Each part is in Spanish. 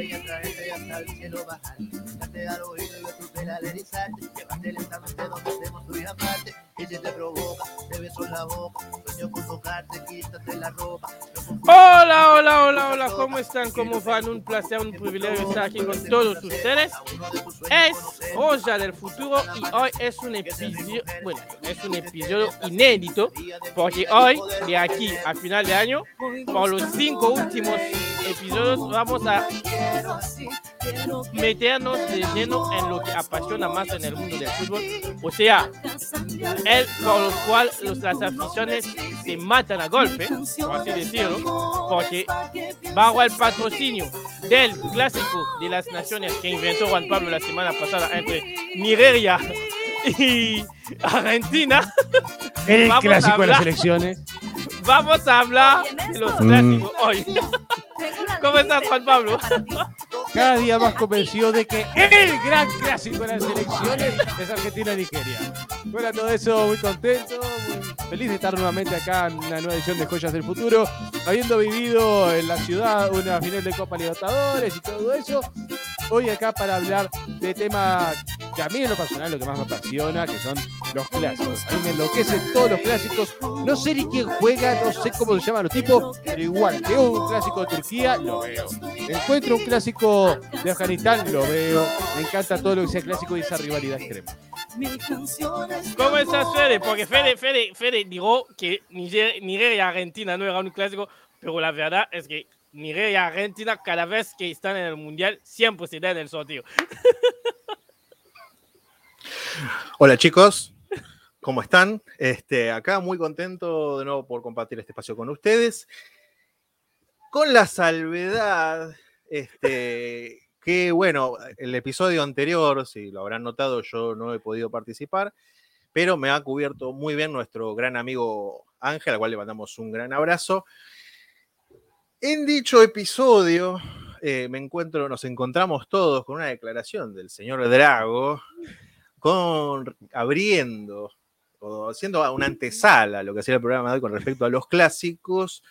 estrella traerte y hasta el cielo bajar. Date al oído y tu pela al erizarte. Llévate lentamente donde estemos tú y aparte. Y si te provoca, te beso en la boca. Sueño con tocarte, quítate la ropa. Hola, hola, hola, hola, ¿cómo están? ¿Cómo van? Un placer, un privilegio estar aquí con todos ustedes. Es Rosa del futuro y hoy es un episodio, bueno, es un episodio inédito porque hoy, de aquí a final de año, por los cinco últimos episodios vamos a meternos de lleno en lo que apasiona más en el mundo del fútbol, o sea, el por lo cual los, las aficiones se matan a golpe, por así decirlo, porque bajo el patrocinio del clásico de las naciones que inventó Juan Pablo la semana pasada entre Nigeria y Argentina. El clásico de las elecciones. Vamos a hablar de los clásicos hoy. ¿Cómo estás, Juan Pablo? Cada día más convencido de que el gran clásico de las elecciones es Argentina-Nigeria. Bueno, todo eso, muy contento, muy feliz de estar nuevamente acá en una nueva edición de Joyas del Futuro, habiendo vivido en la ciudad una final de Copa Libertadores y todo eso. Hoy acá para hablar de tema que a mí en lo personal lo que más me apasiona, que son los clásicos. A mí me enloquecen todos los clásicos. No sé ni quién juega, no sé cómo se llaman los tipos, pero igual, veo un clásico de Turquía, lo veo. Encuentro un clásico de Afganistán, lo veo. Me encanta todo lo que sea clásico y esa rivalidad extrema. ¿Cómo estás, Fede? Porque Fede, Fede, Fede dijo que Niger- Nigeria y Argentina no era un clásico, pero la verdad es que Nigeria y Argentina, cada vez que están en el Mundial, siempre se dan el sorteo. Hola chicos, ¿cómo están? Este, acá muy contento de nuevo por compartir este espacio con ustedes. Con la salvedad, este, que bueno, el episodio anterior, si lo habrán notado, yo no he podido participar, pero me ha cubierto muy bien nuestro gran amigo Ángel, al cual le mandamos un gran abrazo. En dicho episodio, eh, me encuentro, nos encontramos todos con una declaración del señor Drago, con abriendo o haciendo una antesala lo que sería el programa de hoy con respecto a los clásicos.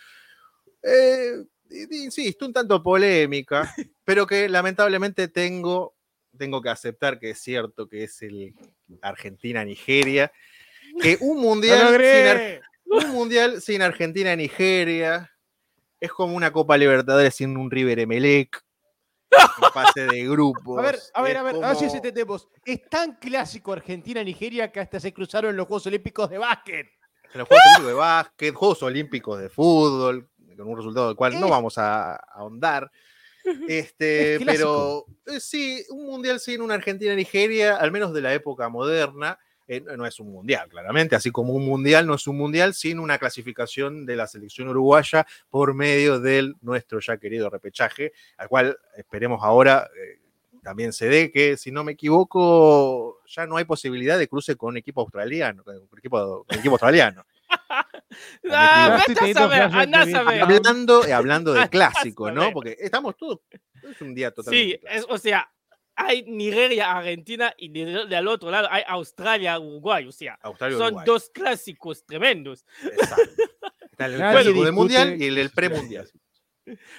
Eh, insisto, un tanto polémica, pero que lamentablemente tengo, tengo que aceptar que es cierto que es el Argentina-Nigeria, que un ¡Lo mundial, sin, un mundial sin Argentina-Nigeria es como una Copa Libertadores sin un River Emelec. En fase de grupos. A ver, a ver, a ver, a ver si como- entendemos. Es tan clásico Argentina-Nigeria que hasta se cruzaron en los Juegos Olímpicos de básquet. en los Juegos Olímpicos de básquet, Juegos Olímpicos de fútbol, con un resultado del cual no Eh. vamos a ahondar. Este, Es pero eh, sí, un mundial sin una Argentina-Nigeria, al menos de la época moderna, eh, no no es un mundial, claramente, así como un mundial no es un mundial sin una clasificación de la selección uruguaya por medio del nuestro ya querido repechaje, al cual esperemos ahora eh, también se dé que, si no me equivoco, ya no hay posibilidad de cruce con equipo australiano, con equipo, con equipo australiano. Ah, hablando, eh, hablando de clásico, ¿no? Porque estamos todos. Es un día totalmente. Sí, es- o sea, hay Nigeria, Argentina y de- del otro lado hay Australia, Uruguay. O sea, Australia, son Uruguay. dos clásicos tremendos. Exacto. Está el clásico del mundial y el sus premundial.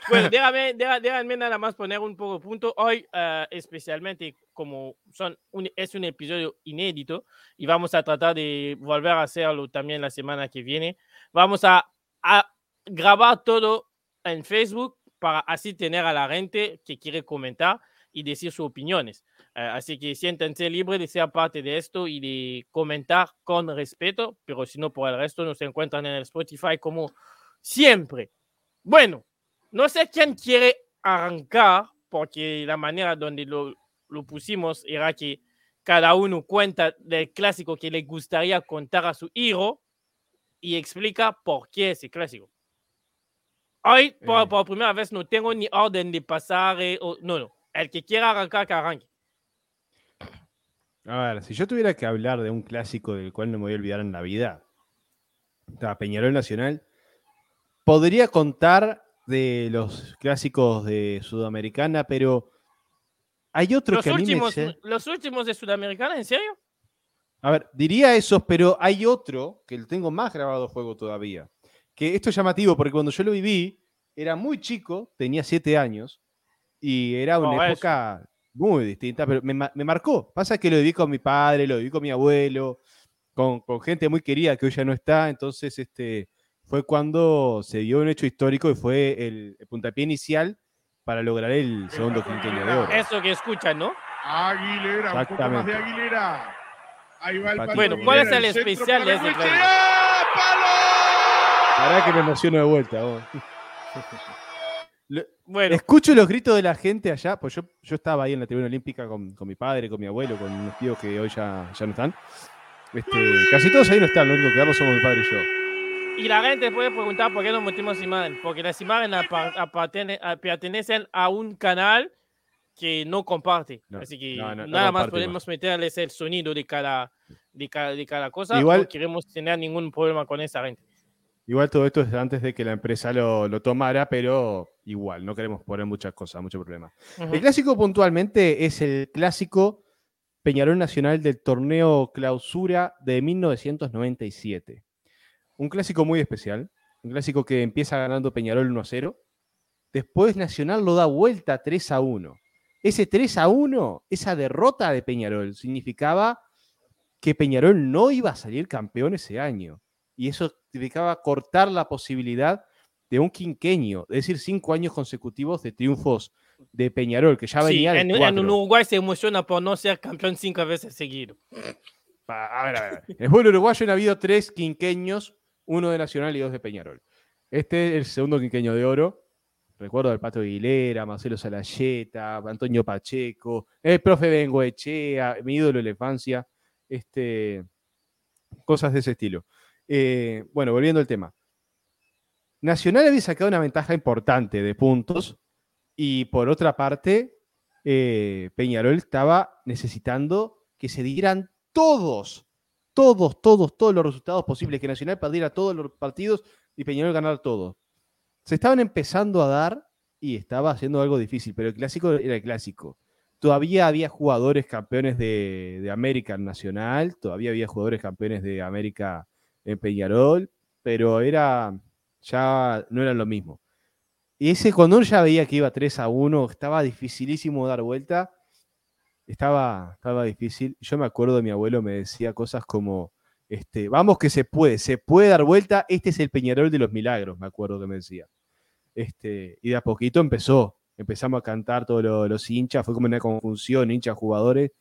Bueno, déjame, déjame, nada más poner un poco de punto. Hoy, eh, especialmente como son un- es un episodio inédito y vamos a tratar de volver a hacerlo también la semana que viene. Vamos a, a grabar todo en Facebook para así tener a la gente que quiere comentar y decir sus opiniones. Eh, así que siéntense libres de ser parte de esto y de comentar con respeto, pero si no por el resto nos encuentran en el Spotify como siempre. Bueno, no sé quién quiere arrancar, porque la manera donde lo, lo pusimos era que cada uno cuenta del clásico que le gustaría contar a su hijo y explica por qué ese clásico. Hoy, por, Eh. por primera vez, no tengo ni orden de pasar. eh, o- no, no. El que quiera arrancar, que arranque. A ver, si yo tuviera que hablar de un clásico del cual no me voy a olvidar en la vida, Peñarol Nacional, podría contar de los clásicos de Sudamericana, pero hay otro Los que a mí me... últimos, los últimos de Sudamericana, ¿en serio? A ver, diría esos, pero hay otro que tengo más grabado juego todavía. Que esto es llamativo porque cuando yo lo viví, era muy chico, tenía siete años, y era una Oh, época muy distinta, pero me, me marcó. Pasa que lo viví con mi padre, lo viví con mi abuelo, con, con gente muy querida que hoy ya no está, entonces este, fue cuando se dio un hecho histórico y fue el, el puntapié inicial para lograr el segundo quinquenio de oro. Eso que escuchan, ¿no? Aguilera, un poco más de Exactamente. Aguilera. Ahí va el Bueno, Pato ¿cuál es el especial para de ese que me emociono de vuelta. Bueno, Escucho los gritos de la gente allá, pues yo, yo estaba ahí en la tribuna olímpica con, con mi padre, con mi abuelo, con unos tíos que hoy ya, ya no están. Este, casi todos ahí no están, lo único que quedamos somos mi padre y yo. Y la gente puede preguntar por qué no metimos imagen. Porque las imágenes pertenecen a un canal que no comparte. No, Así que no, no, nada más podemos meterles el sonido de cada, de cada, de cada cosa. Igual- No queremos tener ningún problema con esa gente. Igual todo esto es antes de que la empresa lo, lo tomara, pero igual, no queremos poner muchas cosas, mucho problema. Ujú. El clásico puntualmente es el clásico Peñarol Nacional del torneo Clausura de 1997. Un clásico muy especial, un clásico que empieza ganando Peñarol 1 a 0. Después Nacional lo da vuelta 3 a 1. Ese 3 a 1, esa derrota de Peñarol, significaba que Peñarol no iba a salir campeón ese año. Y eso significaba cortar la posibilidad de un quinqueño, es decir, cinco años consecutivos de triunfos de Peñarol, que ya Sí, venía de en, en. Uruguay se emociona por no ser campeón cinco veces seguido. A ver, a ver. En el fútbol uruguayo han habido tres quinqueños, uno de Nacional y dos de Peñarol. Este es el segundo quinqueño de oro. Recuerdo al Pato Aguilera, Marcelo Salayeta, Antonio Pacheco, el profe Bengoechea, mi ídolo de la infancia. Este, cosas de ese estilo. Eh, bueno, volviendo al tema. Nacional había sacado una ventaja importante de puntos y por otra parte, eh, Peñarol estaba necesitando que se dieran todos, todos, todos, todos los resultados posibles, que Nacional perdiera todos los partidos y Peñarol ganara todos. Se estaban empezando a dar y estaba haciendo algo difícil, pero el clásico era el clásico. Todavía había jugadores campeones de, de América en Nacional, todavía había jugadores campeones de América en Peñarol, pero era ya no era lo mismo. Y ese cuando ya veía que iba 3 a 1, estaba dificilísimo dar vuelta. Estaba, estaba difícil. Yo me acuerdo de mi abuelo me decía cosas como, este, vamos que se puede, se puede dar vuelta, este es el Peñarol de los milagros, me acuerdo que me decía. Este, y de a poquito empezó, empezamos a cantar todos lo- los hinchas, fue como una confusión, hinchas, jugadores.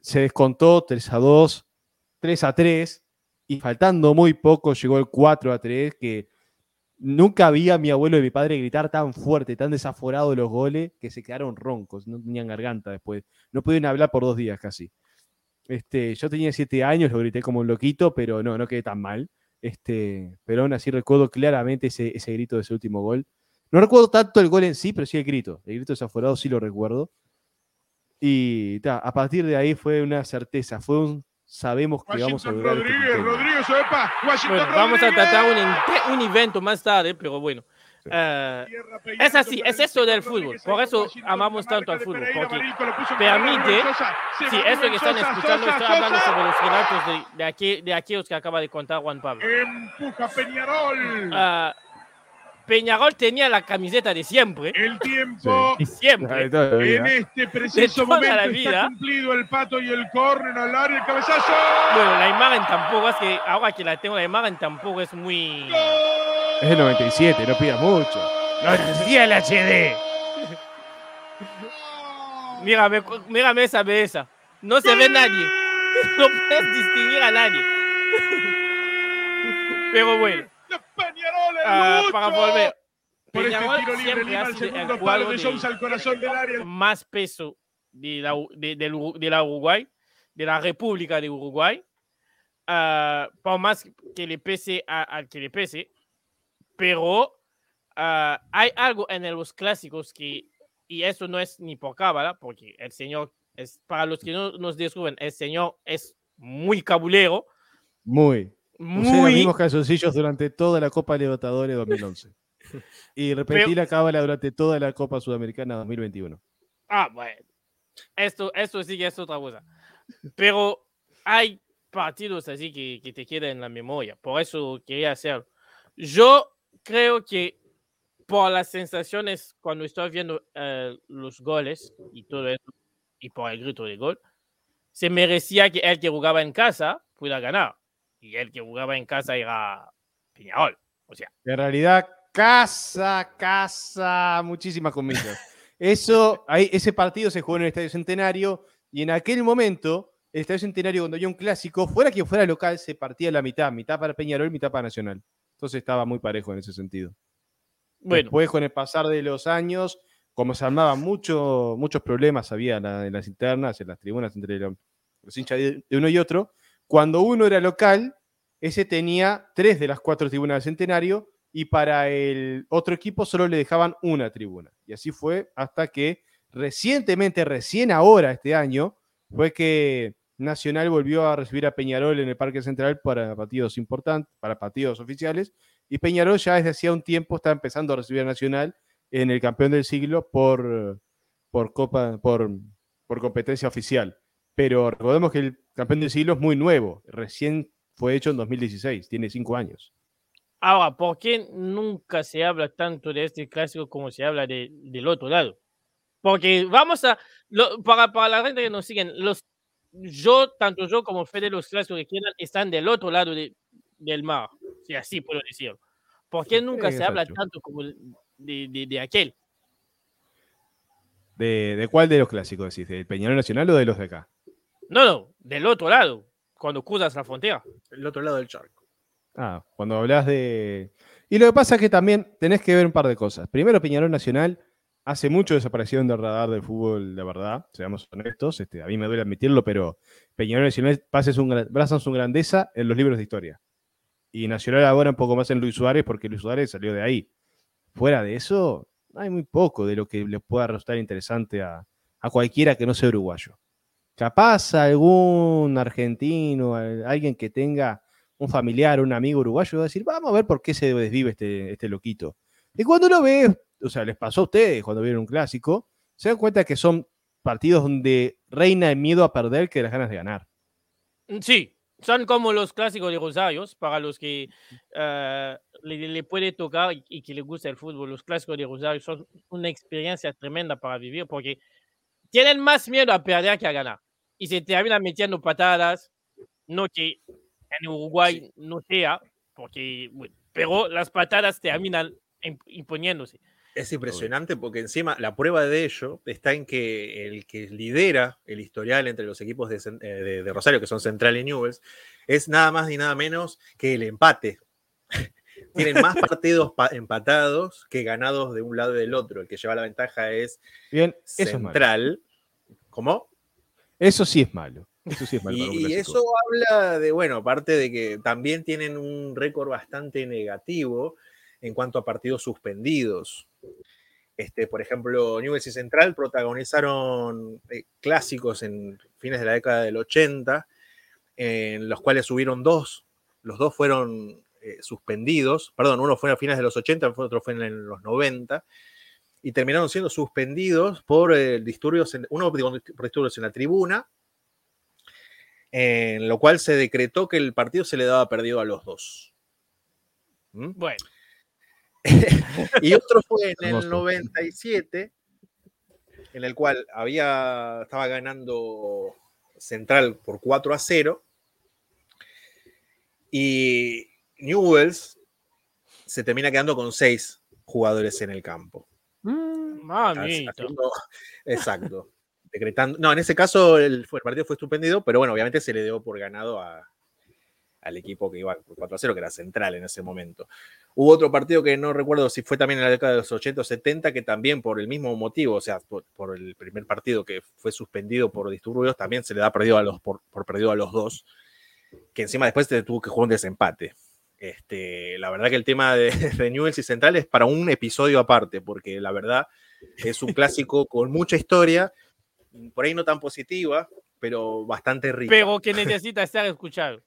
Se descontó 3 a 2, 3 a 3, y faltando muy poco llegó el 4 a 3, que nunca vi a mi abuelo y mi padre gritar tan fuerte, tan desaforado los goles, que se quedaron roncos, no tenían garganta después. No pudieron hablar por dos días casi. Este, yo tenía siete años, lo grité como un loquito, pero no, no quedé tan mal. Este, pero aún así recuerdo claramente ese, ese grito de ese último gol. No recuerdo tanto el gol en sí, pero sí el grito. El grito desaforado sí lo recuerdo. Y ta, a partir de ahí fue una certeza, fue un sabemos que vamos a lograr este Rodríguez, Rodríguez, opa, Washington Bueno, vamos a tratar un, un evento más tarde, pero bueno. Sí. Tierra Es así, es eso del fútbol. Por eso amamos tanto al fútbol, porque permite- Sí, eso que están escuchando, estoy hablando sobre los relatos de, de, aquí- de aquellos que acaba de contar Juan Pablo. Empuja Peñarol. Ah, Peñarol tenía la camiseta de siempre, El tiempo de siempre. En este preciso momento la está vida. cumplido el pato y el córner al área, el cabezazo. Bueno, la imagen tampoco es que, ahora que la tengo, la imagen tampoco es muy... Es del 97, no pidas mucho. No existía el HD. Mírame, mírame esa belleza. No se ve nadie. No puedes distinguir a nadie. Pero bueno, Peñarol, el ah, lucho. para volver. Por este Peñarol tiro libre Lima el segundo palo de de- Sousa al corazón del área. más peso de la, de, Uru- de la Uruguay, de la República de Uruguay, ah, por más que le pese a- al que le pese, pero ah, hay algo en los clásicos que, y eso no es ni por cábala, porque el señor, es, para los que no nos descubren, el señor es muy cabulero, Muy. Usé los muy... mismos calzoncillos durante toda la Copa Libertadores 2011. Y repetí la cábala durante toda la Copa Sudamericana 2021. Ah, bueno. Esto, esto sí que es otra cosa. Pero hay partidos así que, que te quedan en la memoria. Por eso quería hacerlo. Yo creo que por las sensaciones cuando estoy viendo eh, los goles y todo eso, y por el grito de gol, se merecía que el que jugaba en casa pudiera ganar. Y el que jugaba en casa era Peñarol. O sea, En realidad, casa, casa, muchísimas comillas. Eso, ahí, ese partido se jugó en el Estadio Centenario y en aquel momento, el Estadio Centenario, cuando había un clásico, fuera quien fuera local, se partía la mitad, mitad para Peñarol, mitad para Nacional. Entonces estaba muy parejo en ese sentido. bueno, Después, con el pasar de los años, como se armaban mucho, muchos problemas, había en, la- en las internas, en las tribunas entre lo- los hinchas de uno y otro, cuando uno era local, ese tenía tres de las cuatro tribunas del centenario y para el otro equipo solo le dejaban una tribuna. Y así fue hasta que recientemente, recién ahora, este año, fue que Nacional volvió a recibir a Peñarol en el Parque Central para partidos importantes, para partidos oficiales, y Peñarol ya desde hacía un tiempo está empezando a recibir a Nacional en el campeón del siglo por, por, copa, por, por competencia oficial. Pero recordemos que el campeón del siglo es muy nuevo, recién fue hecho en 2016, tiene cinco años. ahora, ¿por qué nunca se habla tanto de este clásico como se habla de- del otro lado? Porque vamos a, lo- para, para la gente que nos siguen, los, yo, tanto yo como Fede, los clásicos que quieran, están del otro lado de- del mar, si así puedo decirlo. ¿Por qué nunca Sí, se habla tanto como de, de- de aquel? ¿De, de cuál de los clásicos decís? ¿Del Peñarol Nacional o de los de acá? No, no, del otro lado, cuando cruzas la frontera. El otro lado del charco. Ah, cuando hablas de... Y lo que pasa es que también tenés que ver un par de cosas. Primero, Peñarol Nacional hace mucho desaparecieron del radar del fútbol, de verdad, seamos honestos. Este, a mí me duele admitirlo, pero Peñarol Nacional pasa su, su grandeza en los libros de historia. Y Nacional ahora un poco más en Luis Suárez, porque Luis Suárez salió de ahí. Fuera de eso, hay muy poco de lo que le pueda resultar interesante a, a cualquiera que no sea uruguayo. Capaz algún argentino, al- alguien que tenga un familiar, un amigo uruguayo, va a decir, vamos a ver por qué se desvive este, este loquito. Y cuando lo ves, o sea, les pasó a ustedes cuando vieron un clásico, se dan cuenta que son partidos donde reina el miedo a perder que las ganas de ganar. Mm, Sí, son como los clásicos de Rosarios, para los que eh, le, le puede tocar y, y que le gusta el fútbol. Los clásicos de Rosario son una experiencia tremenda para vivir porque tienen más miedo a perder que a ganar. Y se terminan metiendo patadas, no que en Uruguay no sea, porque, bueno, pero las patadas terminan im- imponiéndose. Es impresionante porque encima la prueba de ello está en que el que lidera el historial entre los equipos de, eh, de- de Rosario, que son Central y Newells, es nada más ni nada menos que el empate. Tienen más partidos pa- empatados que ganados de un lado y del otro. El que lleva la ventaja es Bien, eso es malo. Central. ¿Cómo? Eso sí es malo. Eso sí es malo. Y, eso habla de, bueno, aparte de que también tienen un récord bastante negativo en cuanto a partidos suspendidos. Este, por ejemplo, Newell's y Central protagonizaron eh, clásicos en fines de la década del 80, en los cuales subieron dos. Los dos fueron eh, suspendidos, perdón, uno fue a fines de los 80, otro fue en los 90, y terminaron siendo suspendidos por eh, disturbios, en- uno digo, por disturbios en la tribuna, en lo cual se decretó que el partido se le daba perdido a los dos. ¿Mm? Bueno, Y otro fue en el Hermoso. 97, en el cual había, estaba ganando Central por 4 a 0. Y Newells se termina quedando con 6 jugadores en el campo. Haciendo- exacto. Decretando. No, en ese caso el, partido fue suspendido, pero bueno, obviamente se le dio por ganado a- al equipo que iba por 4 a 0, que era central en ese momento. Hubo otro partido que no recuerdo si fue también en la década de los 80 o 70, que también por el mismo motivo, o sea, por, por el primer partido que fue suspendido por disturbios, también se le da perdido a los, por, por perdido a los dos, que encima después se tuvo que jugar un desempate. Este, la verdad que el tema de, de Newell's y Central es para un episodio aparte, porque la verdad es un clásico con mucha historia, por ahí no tan positiva, pero bastante rica Pero que necesita ser escuchado.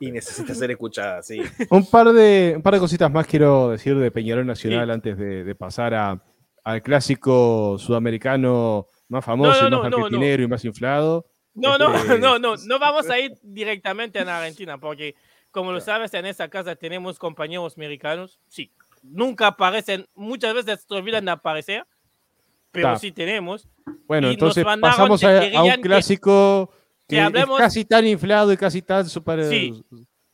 y necesita ser escuchada, sí. Un par, de, un par de cositas más quiero decir de Peñarol Nacional antes de, de pasar a, al clásico sudamericano más famoso no, y no, más no, no. argentinero y más inflado. No, no, Este- no, no, no vamos a ir directamente a Argentina, porque como lo sabes, en esta casa tenemos compañeros mexicanos, sí, nunca aparecen, muchas veces se olvidan de aparecer, pero Ta. sí tenemos. Bueno, entonces pasamos a, a un clásico que, que hablemos- es casi tan inflado y casi tan, super, Sí,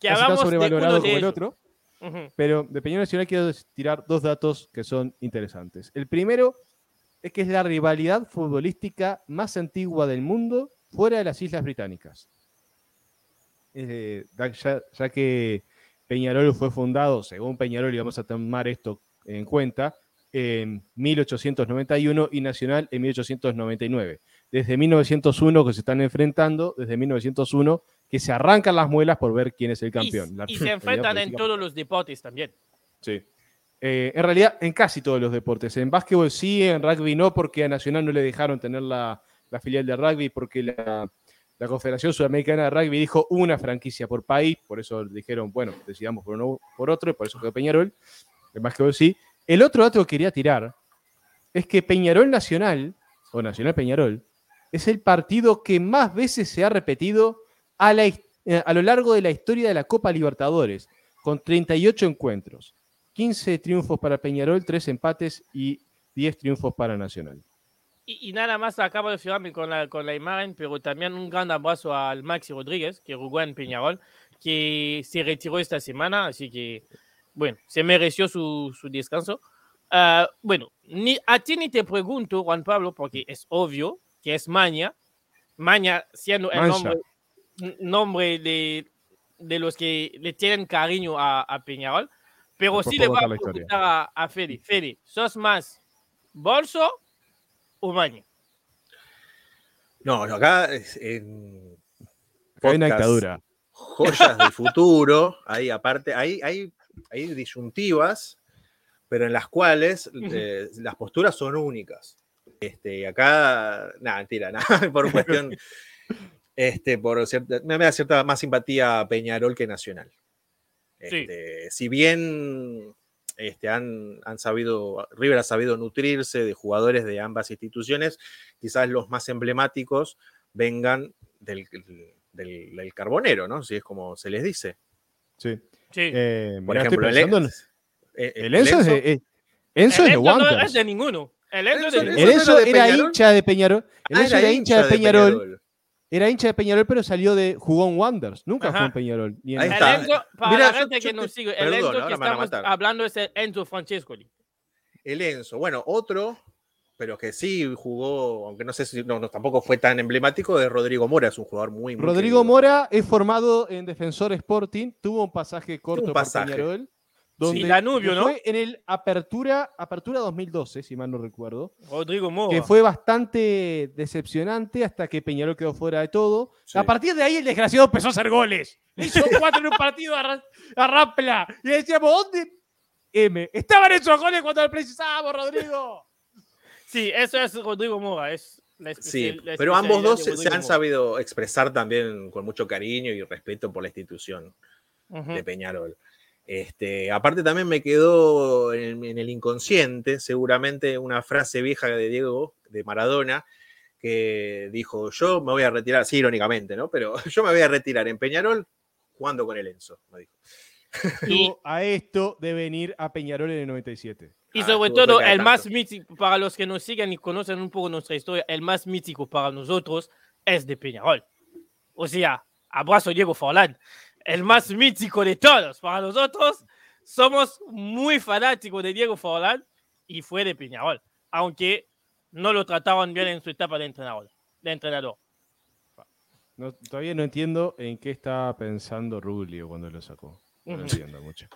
Que casi tan sobrevalorado como el otro. Ujú. Pero de Peñarol Nacional quiero tirar dos datos que son interesantes. El primero es que es la rivalidad futbolística más antigua del mundo fuera de las Islas Británicas. Eh, ya, ya que Peñarol fue fundado, según Peñarol, y vamos a tomar esto en cuenta, en 1891 y Nacional en 1899. Desde 1901 que se están enfrentando, desde 1901 que se arrancan las muelas por ver quién es el Y, campeón. La y se enfrentan en todos los deportes también. Sí. Eh, en realidad, en casi todos los deportes. En básquetbol sí, en rugby no, porque a Nacional no le dejaron tener la, la filial de rugby, porque la, la Confederación Sudamericana de Rugby dijo una franquicia por país, por eso dijeron, bueno, decidamos por uno por otro, y por eso quedó Peñarol. En básquetbol sí. El otro dato que quería tirar es que Peñarol Nacional, o Nacional Peñarol, es el partido que más veces se ha repetido a, eh, lo largo de la historia de la Copa Libertadores, con 38 encuentros. 15 triunfos para Peñarol, 3 empates y 10 triunfos para Nacional. Y, nada más acabo de fijarme con la, con la imagen, pero también un gran abrazo al Maxi Rodríguez, que jugó en Peñarol, que se retiró esta semana, así que, bueno, se mereció su, su descanso. Ah, bueno, ni, a ti ni te pregunto, Juan Pablo, porque es obvio que es Maña, Maña siendo el Mancha. nombre, nombre de, de los que le tienen cariño a, a Peñarol, pero Después sí le voy a preguntar a, a Fede. Fede, ¿sos más bolso o Maña? No, acá es en Acá hay una podcast dictadura. Joyas del futuro, ahí aparte, hay, hay, hay disyuntivas, pero en las cuales eh, las posturas son únicas. Este, y acá, nada, mentira, nada, por cuestión, este, por cierta, me da cierta más simpatía a Peñarol que Nacional. Sí. Este, Si bien este, han, han sabido, River ha sabido nutrirse de jugadores de ambas instituciones, quizás los más emblemáticos vengan del, del, del carbonero, ¿no? Si es como se les dice. Sí. Sí. Eh, Por ejemplo, estoy el, pensando en- eh, el Enzo, es de, eh, Enzo el es de Enzo no Wanderers. es de ninguno. El Enzo Enzo- de El ¿Eso no Enzo era de era Peñarol? hincha de Peñarol. El Ah, Enzo era hincha de Peñarol. Era hincha de Peñarol, pero salió de. jugó en Wanderers. Nunca Ajá. jugó en Peñarol. ni en- Ahí El está. Enzo, para Mira, la gente yo que nos sigue, el Enzo que estamos hablando es el Enzo Francescoli. El Enzo. Bueno, otro, pero que sí jugó, aunque no sé si no, no, tampoco fue tan emblemático, de Rodrigo Mora. Es un jugador muy, muy Rodrigo querido. Mora es formado en Defensor Sporting. Tuvo un pasaje corto un por pasaje. Peñarol. Donde Danubio, ¿no? Fue en el Apertura, Apertura 2012, si mal no recuerdo. Rodrigo Mora. que fue bastante decepcionante hasta que Peñarol quedó fuera de todo. Sí. A partir de ahí el desgraciado empezó a hacer goles. Le Hizo cuatro en un partido a, a Rampla. Y decíamos, ¿dónde? M. Estaban esos goles cuando lo precisábamos, Rodrigo. Sí, eso es Rodrigo Mora. Es la Sí, la pero ambos dos se, han Mora. sabido expresar también con mucho cariño y respeto por la institución de Peñarol. Este, aparte también me quedó en, en el inconsciente seguramente una frase vieja de Diego, de Maradona, que dijo, yo me voy a retirar, sí, irónicamente, ¿no? Pero yo me voy a retirar en Peñarol jugando con el Enzo, me dijo. Estuvo a esto de venir a Peñarol en el 97. Y Ah, sobre estuvo todo, el más mítico, para los que nos siguen y conocen un poco nuestra historia, el más mítico para nosotros es de Peñarol. O sea, abrazo Diego Forlán. El más mítico de todos. Para nosotros, somos muy fanáticos de Diego Forlán y fue de Peñarol. Aunque no lo trataban bien en su etapa de entrenador. De entrenador. No- todavía no entiendo en qué estaba pensando Rubio cuando lo sacó. No entiendo mucho.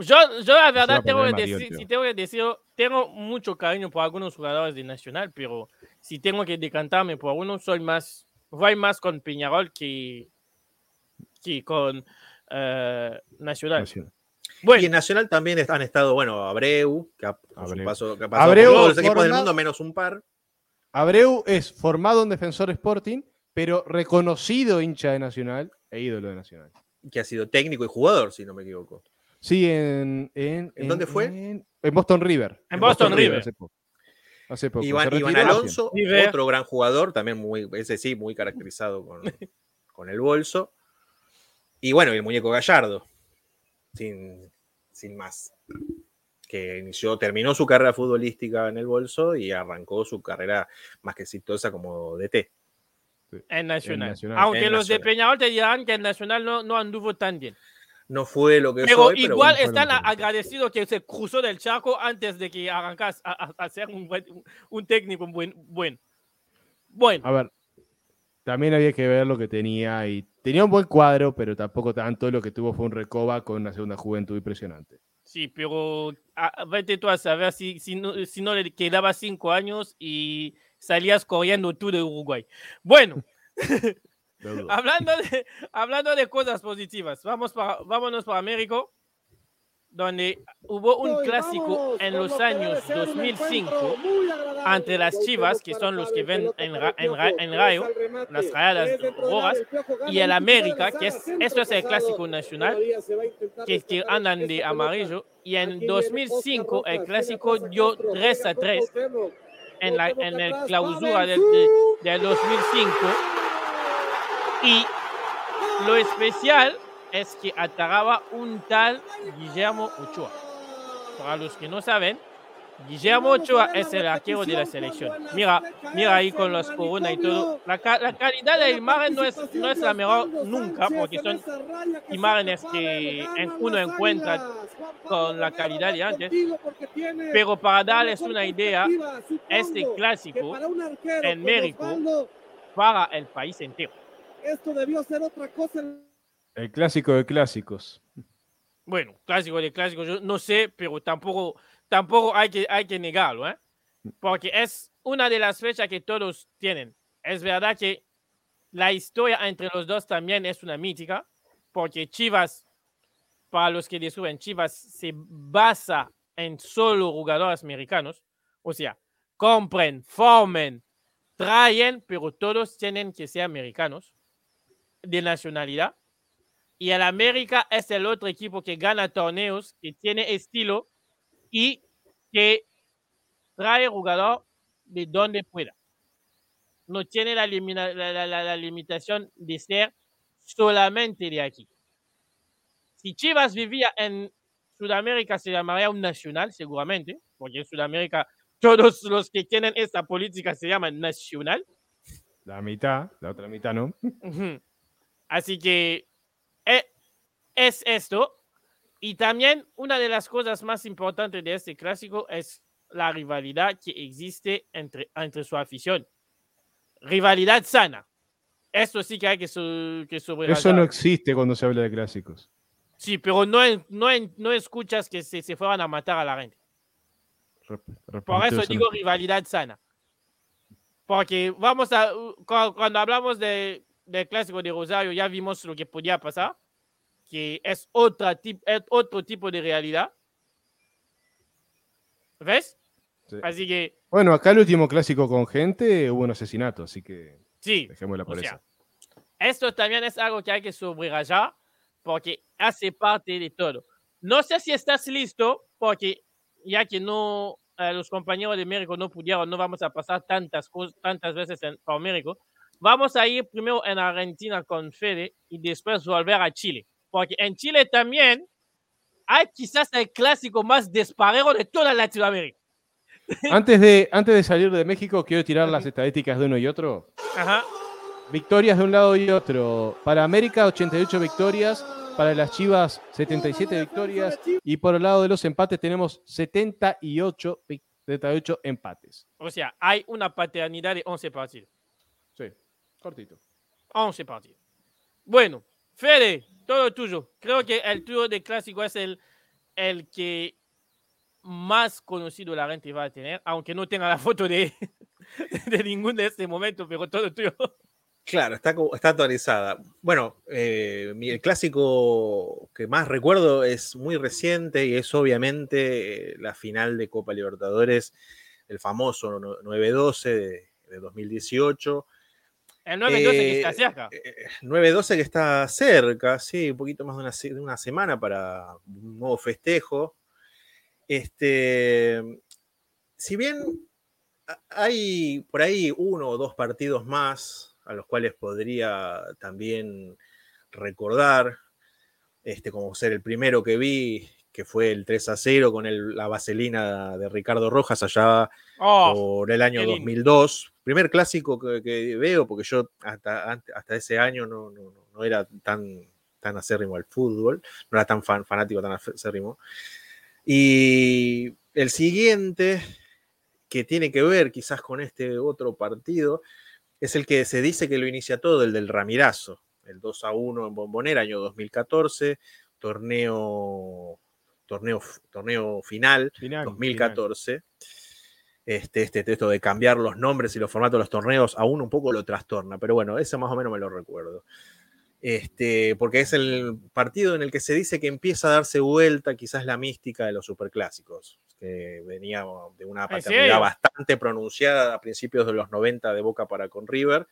Yo, yo la verdad a tengo que, decir, si tengo que decirlo, tengo mucho cariño por algunos jugadores de Nacional, pero si tengo que decantarme por uno, soy más, voy más con Peñarol que, que con eh, Nacional. Nacional. Y Bueno, en Nacional también han estado, bueno, Abreu, que ha, Abreu. paso- que ha pasado Abreu por todos los equipos del mundo, menos un par. Abreu es formado en Defensor Sporting, pero reconocido hincha de Nacional e ídolo de Nacional. que ha sido técnico y jugador, si no me equivoco. Sí, en. ¿En, ¿En dónde fue? En, en Boston River. En Boston River. Hace poco. Hace poco. Iván, Alonso, River. otro gran jugador, también muy, ese sí, muy caracterizado con, con el bolso. Y bueno, el muñeco Gallardo, sin, sin más. que inició, terminó su carrera futbolística en el bolso y arrancó su carrera más que exitosa como DT. En Nacional. Nacional. Aunque En los de. Peñarol te dirán que el Nacional no, no anduvo tan bien. No fue lo que Pero fue, pero igual bueno, están agradecidos que se cruzó del charco antes de que arrancas a, a- a ser un, buen- un técnico buen, bueno. Bueno, A ver, también había que ver lo que tenía y tenía un buen cuadro, pero tampoco tanto. Lo que tuvo fue un recoba con una segunda juventud impresionante. sí, pero a- vete tú a saber si, si, no, si no le quedaba cinco años y salías corriendo tú de Uruguay. Bueno, hablando de, hablando de cosas positivas, vamos para, vámonos para América, donde hubo un clásico en los años 2005 ante las Chivas, que son los que ven en, Ra- en, Ra- en Rayo, las rayadas rojas, y el América, que es, esto es el clásico nacional, que, que andan de amarillo, y en 2005 el clásico dio 3 a 3 en, la, en el clausura del, de- del 2005. Y lo especial es que ataraba un tal Guillermo Ochoa. Para los que no saben, Guillermo Ochoa es el arquero de la selección. Mira, mira ahí con las coronas y todo. La, ca- la calidad de la imagen no es, no es la mejor nunca, porque son imágenes que uno encuentra con la calidad de antes. Pero para darles una idea, este clásico en México para el país entero. Esto debió ser otra cosa. El clásico de clásicos. Bueno, clásico de clásicos, yo no sé, pero tampoco, tampoco hay, que, hay que negarlo, ¿eh? Porque es una de las fechas que todos tienen. Es verdad que la historia entre los dos también es una mítica, porque Chivas, para los que descubren, Chivas se basa en solo jugadores americanos, o sea, compren, formen, traen, pero todos tienen que ser americanos de nacionalidad. Y el América es el otro equipo que gana torneos, que tiene estilo y que trae jugador de donde pueda. No tiene la, limina- la- la- la- la limitación de ser solamente de aquí. Si Chivas vivía en Sudamérica, se llamaría un nacional, seguramente, porque en Sudamérica todos los que tienen esta política se llaman nacional. La mitad, la otra mitad no. Así que eh, es esto. Y también una de las cosas más importantes de este clásico es la rivalidad que existe entre, entre su afición. Rivalidad sana. Esto sí que hay que, su, que Eso no existe cuando se habla de clásicos. Sí, pero no, no, no escuchas que se, se fueran a matar a la gente. Rep- Por eso digo rivalidad sana. Porque vamos a, cu- cuando hablamos de, del clásico de Rosario, ya vimos lo que podía pasar, que es, otra tip- es otro tipo de realidad. ¿Ves? Sí. Así que, Bueno, acá el último clásico con gente hubo un asesinato, así que sí, dejémosla por O eso. sea, esto también es algo que hay que subrayar porque hace parte de todo. No sé si estás listo, porque ya que no, eh, los compañeros de México no pudieron, no vamos a pasar tantas, tantas veces en, por México. Vamos a ir primero en Argentina con Fede y después volver a Chile. Porque en Chile también hay quizás el clásico más desparejo de toda Latinoamérica. Antes de, antes de salir de México, quiero tirar las estadísticas de uno y otro. Ajá. Victorias de un lado y otro. Para América, 88 victorias. Para las Chivas, 77 victorias. Y por el lado de los empates, tenemos 78, vic- 78 empates. O sea, hay una paternidad de 11 partidos. Sí, cortito. 11 partidos. Bueno, Fede, todo tuyo. Creo que el tuyo de clásico es el, el que más conocido la gente va a tener, aunque no tenga la foto de, de ningún de este momento, pero todo tuyo. Claro, está, está actualizada. Bueno, eh, el clásico que más recuerdo es muy reciente y es obviamente eh, la final de Copa Libertadores, el famoso no- 9-12 de, de 2018. El 9-12 que Eh, está cerca. Eh, 9-12 que está cerca, sí, un poquito más de una, de una semana para un nuevo festejo. Este, si bien hay por ahí uno o dos partidos más a los cuales podría también recordar, este, como ser el primero que vi, que fue el 3 a 0 con el- la vaselina de Ricardo Rojas allá Oh, por el año qué lindo. 2002. Primer clásico que, que veo, porque yo hasta, hasta ese año no, no- no- era tan, tan acérrimo al fútbol, no era tan fan- fanático, tan acérrimo. Y el siguiente, que tiene que ver quizás con este otro partido, es el que se dice que lo inicia todo, el del Ramirazo, el 2 a 1 en Bombonera, año 2014, torneo, torneo, torneo final, Final, 2014. Este, este texto de cambiar los nombres y los formatos de los torneos aún un poco lo trastorna, pero bueno, ese más o menos me lo recuerdo. Este, porque es el partido en el que se dice que empieza a darse vuelta quizás la mística de los superclásicos, que venía de una paternidad bastante pronunciada a principios de los 90 de Boca para con River,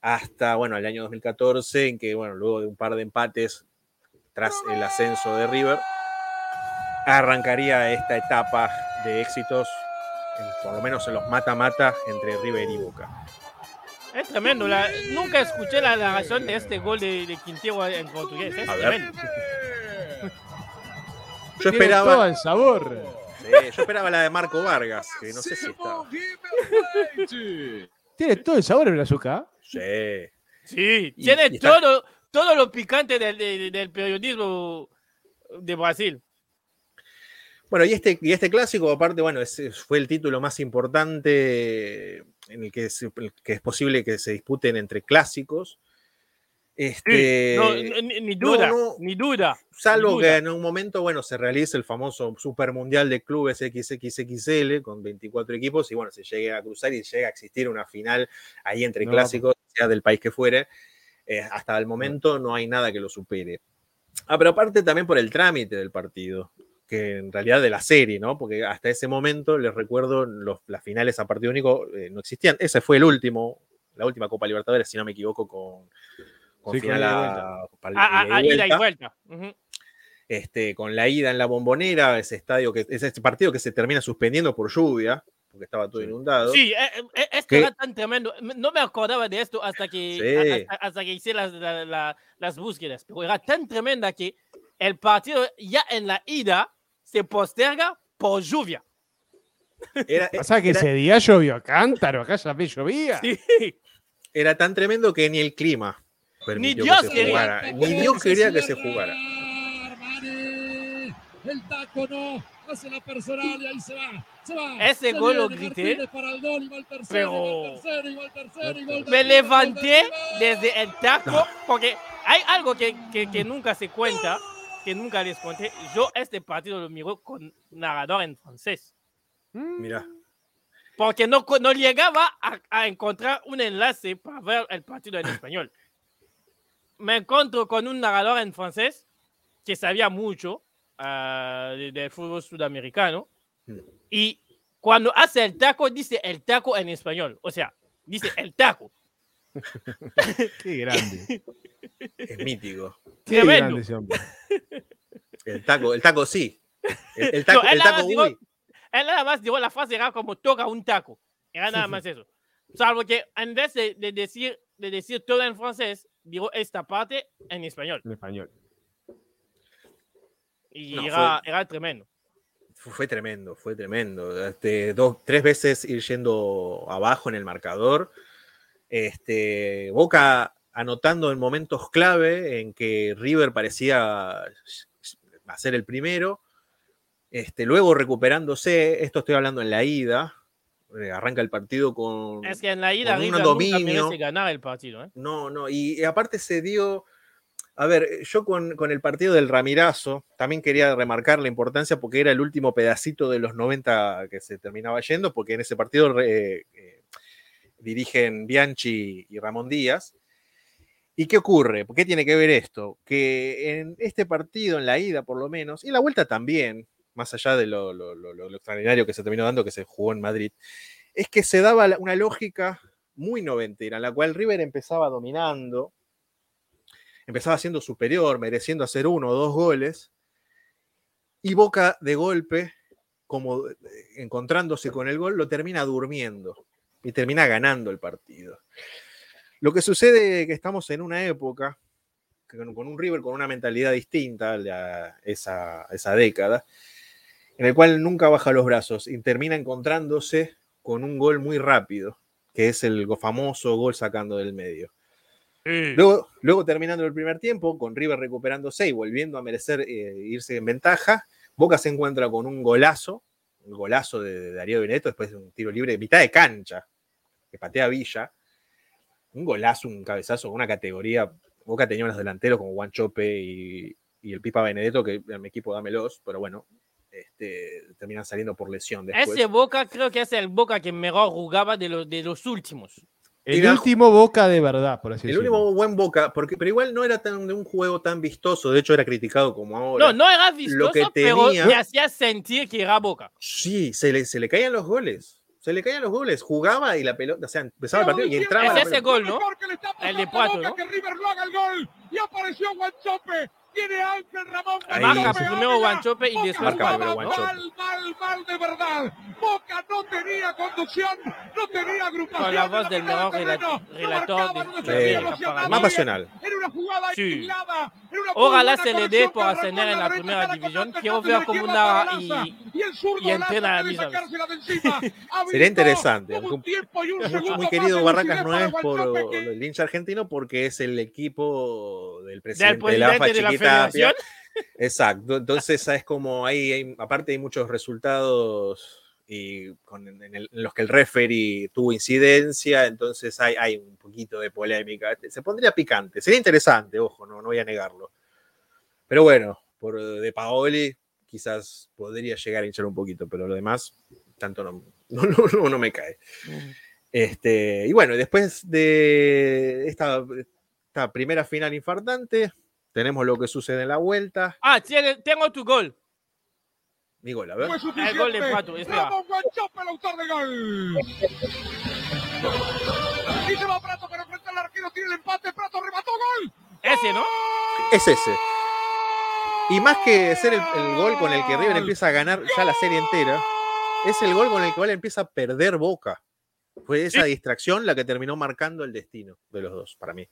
hasta bueno, el año 2014, en que bueno, luego de un par de empates tras el ascenso de River, arrancaría esta etapa de éxitos, en- por lo menos en los mata-mata entre River y Boca. Es tremendo. la- nunca escuché la narración de este gol de, de Quintero en portugués. Es tremendo. Yo Tiene todo esperaba, el sabor. sí, yo esperaba la de Marco Vargas, que no sé si estaba. Tiene todo el sabor el azúcar. Sí. Sí, Y- tiene y está- todo, todo lo picante del, del- del periodismo de Brasil. Bueno, y este, y este clásico, aparte, bueno, ese fue el título más importante en el que, es posible que se disputen entre clásicos. Este, No, ni, ni duda, no. ni duda. Salvo que en un momento, bueno, se realice el famoso Super Mundial de Clubes XXXL con 24 equipos y bueno, se llegue a cruzar y llega a existir una final ahí entre clásicos, sea del país que fuere. eh, hasta el momento no hay nada que lo supere. Ah, pero aparte también por el trámite del partido, que en realidad de la serie, ¿no? Porque hasta ese momento, les recuerdo, los- las finales a partido único eh, no existían. Ese fue el último, la última Copa Libertadores, si no me equivoco, con, con Sí, final ida y a, A, a- ida a y ida y vuelta este, con la ida en la bombonera, ese estadio que es este partido que se termina suspendiendo por lluvia, porque estaba todo Sí. inundado. Sí, eh, eh, esto ¿Qué? era tan tremendo. No me acordaba de esto hasta que, Sí. a- hasta, hasta que hice las, la- la- las búsquedas. Pero era tan tremenda que el partido ya en la ida se posterga por lluvia. Era, Pasa que era- ese día llovió a cántaro, acá ya me llovía. Sí. era tan tremendo que ni el clima permitió Dios que se quería. jugara. Ni Dios quería que se jugara. El taco no. Hace la personal y ahí se va. Se va. Ese Se gol lo grité, el Me levanté desde el taco porque hay algo que, que- que nunca se cuenta, que nunca les conté. Yo este partido lo miro con narrador en francés. Mira, porque no, no llegaba a, a encontrar un enlace para ver el partido en español. Me encuentro con un narrador en francés que sabía mucho ah, de- del fútbol sudamericano Mm. y cuando hace el taco dice el taco en español, o sea, dice el taco. Qué grande. es mítico. Qué Tremendo. grande ese hombre. El taco, el taco sí. El, el No, taco, él el nada taco uy. Él nada más dijo la frase era como toca un taco. Era nada más eso. Salvo que en vez de, de decir, de decir todo en francés, dijo esta parte en español. En español. Y No, era, era tremendo. Fue, fue tremendo, fue tremendo. Este, dos, tres veces ir yendo abajo en el marcador. Este, Boca anotando en momentos clave en que River parecía hacer el primero. Este, luego recuperándose, esto estoy hablando en la ida, eh, arranca el partido con... Es que en la ida River dominio. merece ganar el partido. ¿eh? No, no, y, y aparte se dio. A ver, yo con, con el partido del Ramirazo también quería remarcar la importancia porque era el último pedacito de los 90 que se terminaba yendo, porque en ese partido eh, eh, dirigen Bianchi y Ramón Díaz. ¿Y qué ocurre? ¿Por qué tiene que ver esto? Que en este partido, en la ida por lo menos, y en la vuelta también, más allá de lo, lo- lo- lo extraordinario que se terminó dando, que se jugó en Madrid, es que se daba una lógica muy noventera, en la cual River empezaba dominando, empezaba siendo superior, mereciendo hacer uno o dos goles, y Boca de golpe, como eh, encontrándose con el gol, lo termina durmiendo y termina ganando el partido. Lo que sucede es que estamos en una época con, un River con una mentalidad distinta a esa, esa década, en el cual nunca baja los brazos y termina encontrándose con un gol muy rápido, que es el famoso gol sacando del medio. Luego, luego terminando el primer tiempo, con River recuperándose y volviendo a merecer eh, irse en ventaja, Boca se encuentra con un golazo, un golazo de, de Darío Benedetto después de un tiro libre de mitad de cancha, que patea Villa. Un golazo, un cabezazo, una categoría. Boca tenía unos delanteros como Juan Chope y, y el Pipa Benedetto, que en mi equipo dámelos, pero bueno, este, terminan saliendo por lesión después. Ese Boca creo que es el Boca que mejor jugaba de los, de los últimos. El último Boca de verdad, por así El decirlo. último buen Boca, porque, pero igual no era tan, de un juego tan vistoso, de hecho era criticado como ahora. No, no era vistoso, que pero tenía- te hacía sentir que era Boca. Sí, se le, se le caían los goles. Se le caían los goles. Jugaba y la pelota, o sea, empezaba el partido y entraba. Es ese gol, ¿no? El de Pato, ¿no? Que River no haga el gol. Y apareció Guanchope. Tiene Ángel Ramón. Ahí. Marca primero. Guanchope y Boca después Marca jugaba primero Guanchope. Mal, mal, mal de verdad. Boca no tenía conducción, no tenía agrupación. Con la voz del mejor relator de- Más pasional. Era una jugada Sí. una Ojalá se le dé por ascender en la primera división. Quiero ver cómo Laza. y, y entrena a encima. Sería interesante. Habilitó un aunque tiempo y un Muy, querido Barracas no es por el hincha argentino porque es el equipo del del presidente de la Exacto. Entonces es como ahí, hay- aparte hay muchos resultados y con, en, el- en los que el referee tuvo incidencia, entonces hay, hay un poquito de polémica. Se pondría picante. Sería interesante, ojo, no, no voy a negarlo. Pero bueno, por de Paoli quizás podría llegar a hinchar un poquito, pero lo demás tanto no, no, no, no- no me cae. Este, y bueno, después de esta, esta primera final infartante, tenemos lo que sucede en la vuelta. Ah, tiene- tengo tu gol. Mi gol, a ver. Suficiente. El gol de Pato, espera. Ramón Guanchope, el autor del gol. Y se va Prato para enfrentar al arquero, tiene el empate, Prato remató gol. Ese, ¿no? Es ese. Y más que ser el, el gol con el que River empieza a ganar ya la serie entera, es el gol con el cual empieza a perder Boca. Fue esa distracción la que terminó marcando el destino de los dos, para mí.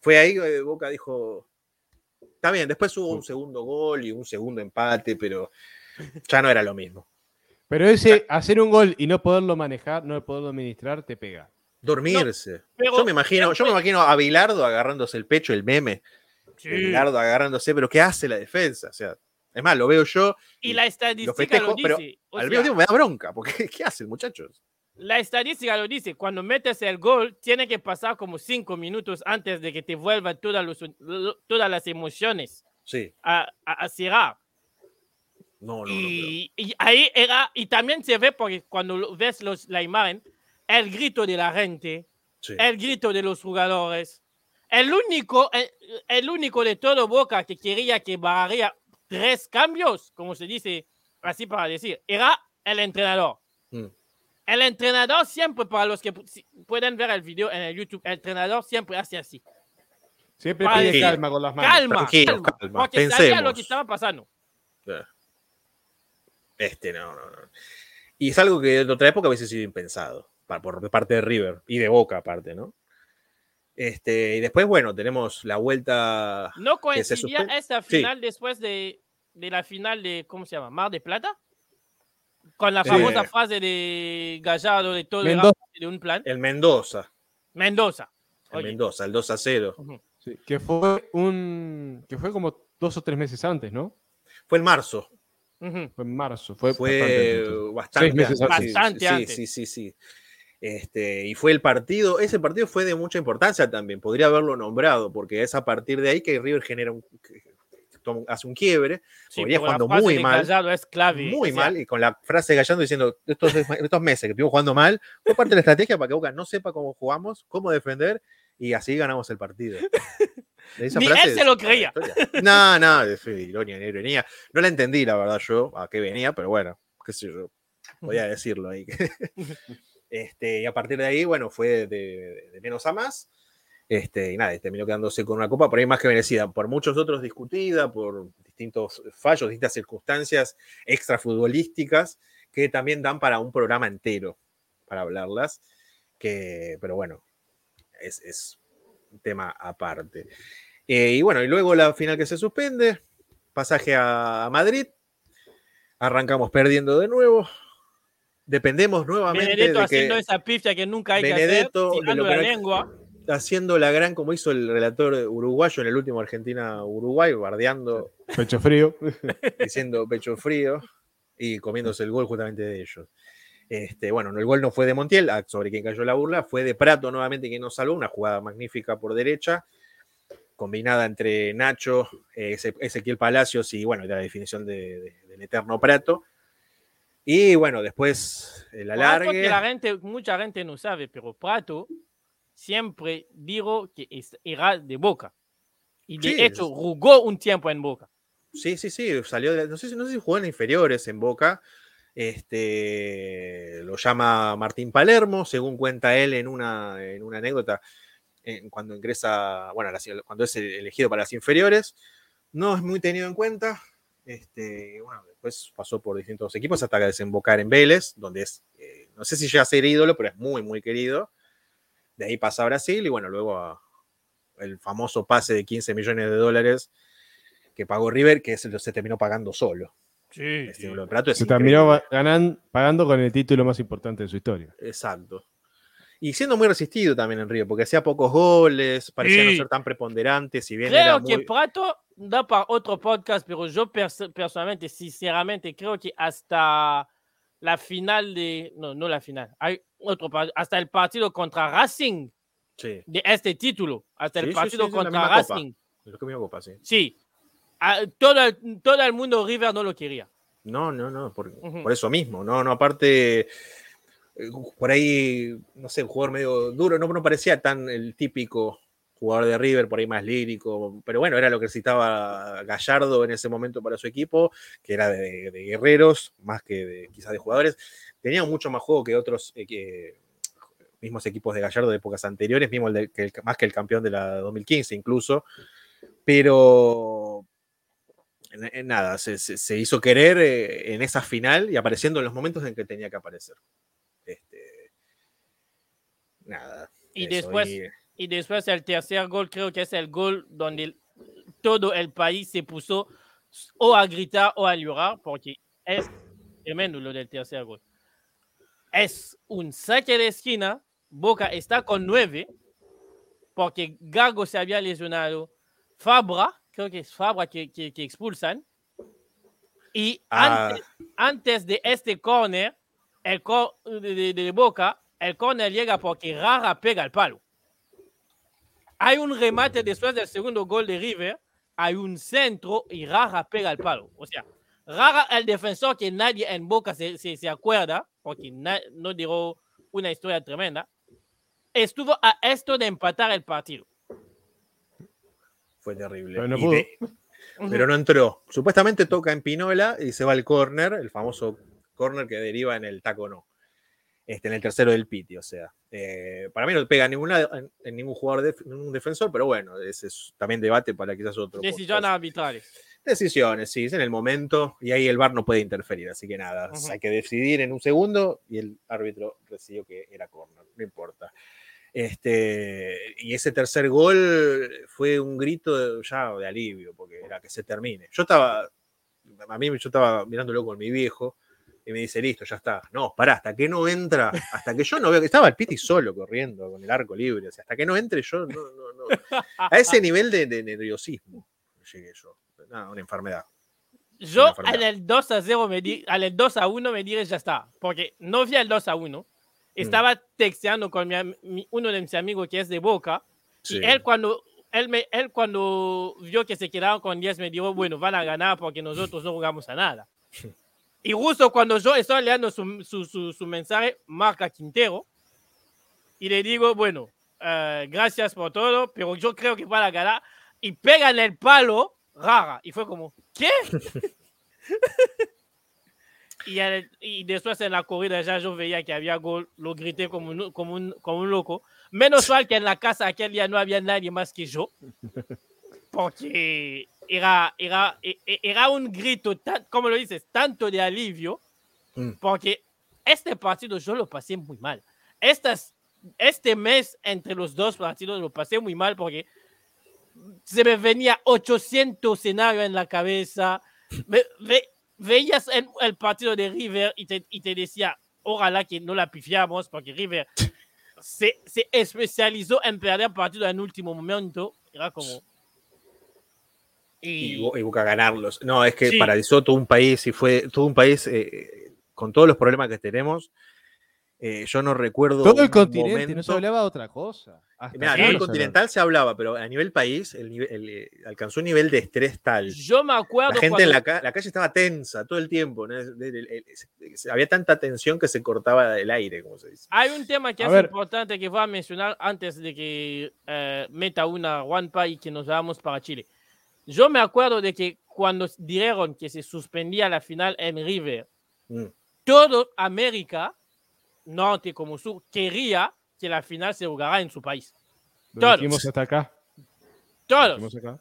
Fue ahí que Boca dijo, está bien, después hubo un segundo gol y un segundo empate, pero ya no era lo mismo. Pero ese, hacer un gol y no poderlo manejar, no poderlo administrar, te pega. Dormirse. pero yo me imagino, yo me imagino a Bilardo agarrándose el pecho, el meme, Sí. Bilardo agarrándose, pero ¿qué hace la defensa? O sea, es más, lo veo yo Y la estadística festejo, lo pero dice. O al sea, mismo tiempo me da bronca, porque ¿qué hacen, muchachos? La estadística lo dice, cuando metes el gol, tiene que pasar como cinco minutos antes de que te vuelvan todas, los- lo- todas las emociones Sí, a, a, a cerrar. no, no, no. y, y ahí era, y también se ve porque cuando ves los, la imagen, el grito de la gente, sí. el grito de los jugadores, el único, el, el único de todo Boca que quería que barría tres cambios, como se dice así para decir, era el entrenador. El entrenador siempre, para los que pueden ver el video en el YouTube, el entrenador siempre hace así. Siempre pide calma con las manos. Calma, tranquilo, calma, calma, porque sabía lo pensemos. que estaba pasando. Este, no, no, no. Y es algo que en otra época hubiese sido impensado, por parte de River y de Boca aparte, ¿no? Este, y después, bueno, tenemos la vuelta. ¿No coincidía esta Sí. final después de, de la final de, ¿cómo se llama? Mar de Plata? Con la Sí. famosa frase de Gallardo de todo Mendoza. de un plan. El Mendoza. Mendoza. El Oye, Mendoza, el 2 a 0. ujú. Sí, que fue un. que fue como dos o tres meses antes, ¿no? Fue en marzo. Fue en marzo. Fue, Fue bastante bastante, antes. Bastante sí, antes. Sí, sí, sí. Este, y fue el partido, ese partido fue de mucha importancia también, podría haberlo nombrado, porque es a partir de ahí que River genera un, hace un quiebre, Sí, venía jugando muy mal, Gallardo es clave. muy o sea, mal, y con la frase de Gallardo diciendo, estos, estos meses que estuvimos jugando mal, fue parte de la estrategia para que Boca no sepa cómo jugamos, cómo defender, y así ganamos el partido. Esa Ni frase él se lo creía. No, no, es ironía, ironía. No la entendí, la verdad, yo, a qué venía, pero bueno, qué sé yo, podía decirlo ahí. Este, y a partir de ahí, bueno, fue de, de menos a más. Este, y nada, y terminó quedándose con una copa por ahí más que merecida, por muchos otros discutida, por distintos fallos, distintas circunstancias extrafutbolísticas que también dan para un programa entero para hablarlas. Que, pero bueno, es, es un tema aparte. Eh, y bueno, y luego la final que se suspende, pasaje a, Madrid, arrancamos perdiendo de nuevo, dependemos nuevamente Benedetto de haciendo que esa pifia que nunca hay Benedetto, que de hacer, tirando lo que la no- lengua. Haciendo la gran, como hizo el relator uruguayo en el último Argentina-Uruguay, bardeando, Pecho frío. diciendo pecho frío y comiéndose el gol justamente de ellos. Este, bueno, no, el gol no fue de Montiel, ah, sobre quien cayó la burla, fue de Prato nuevamente quien nos salvó, una jugada magnífica por derecha, combinada entre Nacho, eh, Eze- Ezequiel Palacios y bueno, la definición de- de- del eterno Prato. Y bueno, después el alargue. que la gente, mucha gente no sabe, pero Prato siempre dijo que es- era de Boca. Y de Sí, hecho jugó un tiempo en Boca. Sí, sí, sí, salió de la- no sé, si- no sé si jugó en inferiores en Boca. Este, lo llama Martín Palermo, según cuenta él en una, en una anécdota, en- cuando ingresa, bueno, las- cuando es elegido para las inferiores. No es muy tenido en cuenta. Este, bueno, después pasó por distintos equipos hasta desembocar en Vélez, donde es, eh, no sé si llega a ser ídolo, pero es muy, muy querido. De ahí pasa a Brasil y bueno, luego a el famoso pase de 15 millones de dólares que pagó River, que se, lo- se terminó pagando solo. Sí, Este, lo de Prato es Se terminó ganan- pagando con el título más importante de su historia. Exacto. Y siendo muy resistido también en River, porque hacía pocos goles, parecía no ser tan preponderante, si bien era Creo que. Prato da para otro podcast, pero yo pers- personalmente, sinceramente, creo que hasta la final de. No, no la final. Hay otro hasta el partido contra Racing Sí, de este título. Hasta Sí, el partido sí, contra. Racing. copa, sí. Sí. A- todo, el, todo el mundo River no lo quería. No, no, no, por, por eso mismo, no, no, aparte, eh, por ahí, no sé, un jugador medio duro, no, no parecía tan el típico jugador de River, por ahí más lírico, pero bueno, era lo que necesitaba Gallardo en ese momento para su equipo, que era de, de guerreros, más que de, quizás de jugadores. Tenía mucho más juego que otros eh, que- mismos equipos de Gallardo de épocas anteriores, mismo el de- que el- más que el campeón de la 2015 incluso, pero nada, se, se- se hizo querer eh, en esa final y apareciendo en los momentos en que tenía que aparecer. Este, nada. Y eso, después, y- y después el tercer gol, creo que es el gol donde todo el país se puso o a gritar o a llorar, porque es tremendo lo del tercer gol. Es un saque de esquina, Boca está con nueve, porque Gago se había lesionado, Fabra, creo que es Fabra que, que- que expulsan, y Ah. antes, antes de este corner, el cor- de, de- de Boca, el corner llega porque Rara pega el palo. Hay un remate después del segundo gol de River, hay un centro y Rara pega el palo. O sea, Rara, el defensor que nadie en Boca se, se, se acuerda, porque na- no dijo una historia tremenda, estuvo a esto de empatar el partido. fue terrible. Pero no Y pudo. de- pero no entró. Supuestamente toca en Pinola y se va al córner, el famoso córner que deriva en el taco no. Este, en el tercero del Piti, o sea. eh, para mí no pega en, ninguna, en, en ningún jugador, de, ningún defensor, pero bueno, ese es también debate para quizás otro. Decisiones arbitrales. Decisiones, sí, es en el momento y ahí el VAR no puede interferir, así que nada, hay que decidir en un segundo y el árbitro decidió que era corner, no importa. Este, y ese tercer gol fue un grito de- ya de alivio, porque era que se termine. Yo estaba, a mí yo estaba mirándolo con mi viejo y me dice, listo, ya está. No, pará, hasta que no entra, hasta que yo no veo que estaba el Piti solo corriendo con el arco libre, o sea, hasta que no entre yo, no, no, no. A ese nivel de, de nerviosismo llegué yo. No, una enfermedad. Yo Una enfermedad. en el 2 a 0 me di, al 2 a 1 me dije ya está, porque no vi el 2 a 1. Estaba texteando con mi- uno de mis amigos que es de Boca Sí. y él cuando él, me, él cuando vio que se quedaron con 10 me dijo, bueno, van a ganar porque nosotros no jugamos a nada. Y justo cuando yo estoy leyendo su, su, su, su mensaje, marca Quintero y le digo, bueno, eh, gracias por todo, pero yo creo que van a ganar. Y pegan el palo rara. Y fue como, ¿qué? y, al- y después en la corrida ya yo veía que había gol, lo grité como un, como un, como un loco. Menos mal que en la casa aquel día no había nadie más que yo. Porque era, era, e- e- era un grito, tan- como lo dices, tanto de alivio. Mm. Porque este partido yo lo pasé muy mal. Estas, este mes entre los dos partidos lo pasé muy mal porque se me venía 800 escenarios en la cabeza. Ve- ve- veías el, el partido de River y te, y te decía, ojalá que no la pifiamos, porque River se, se especializó en perder partidos en último momento. Era como... y, Y, Bo- y Boca ganarlos. No, es que Sí. paralizó todo un país y fue todo un país eh, con todos los problemas que tenemos. eh, yo no recuerdo. Todo el un continente, no se hablaba de otra cosa. A nivel continental se hablaba, pero a nivel país el nivel- el, eh, alcanzó un nivel de estrés tal. yo me acuerdo La gente cuando- en la, ca- la calle estaba tensa todo el tiempo. había tanta tensión que se cortaba el aire, como se dice. Hay un tema que A es ver. importante que voy a mencionar antes de que eh, meta una Juanpa y que nos vamos para Chile. Yo me acuerdo de que cuando dijeron que se suspendía la final en River, Mm. todo América, norte como sur, quería que la final se jugara en su país. Lo Todos. dijimos hasta acá. Todos. acá.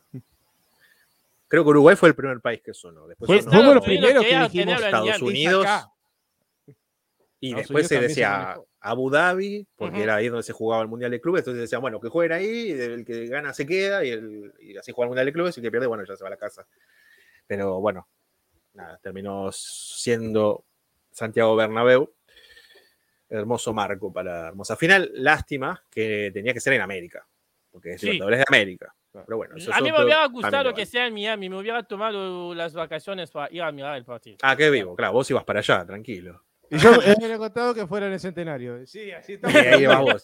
Creo que Uruguay fue el primer país que sonó. Después Fue- sonó fuimos los Estados primeros Unidos que dijimos Estados. Unidos. acá. Y Estados después Unidos se se decía manejó. Abu Dhabi, porque era ahí donde se jugaba el Mundial de Clubes. Entonces decían, bueno, que jueguen ahí, el que gana se queda, y, el, y así juega el Mundial de Clubes, y el que pierde, bueno, ya se va a la casa. Pero bueno, nada, terminó siendo Santiago Bernabéu. Hermoso marco para la hermosa final. Lástima que tenía que ser en América, porque es Sí. De América. Pero bueno, eso A mí me otro hubiera gustado que sea en Miami, me hubiera tomado las vacaciones para ir a mirar el partido. Ah, qué vivo, claro, vos ibas para allá, tranquilo. Y yo me había contado que fuera en el centenario. Sí, así Y estamos. ahí vas vos.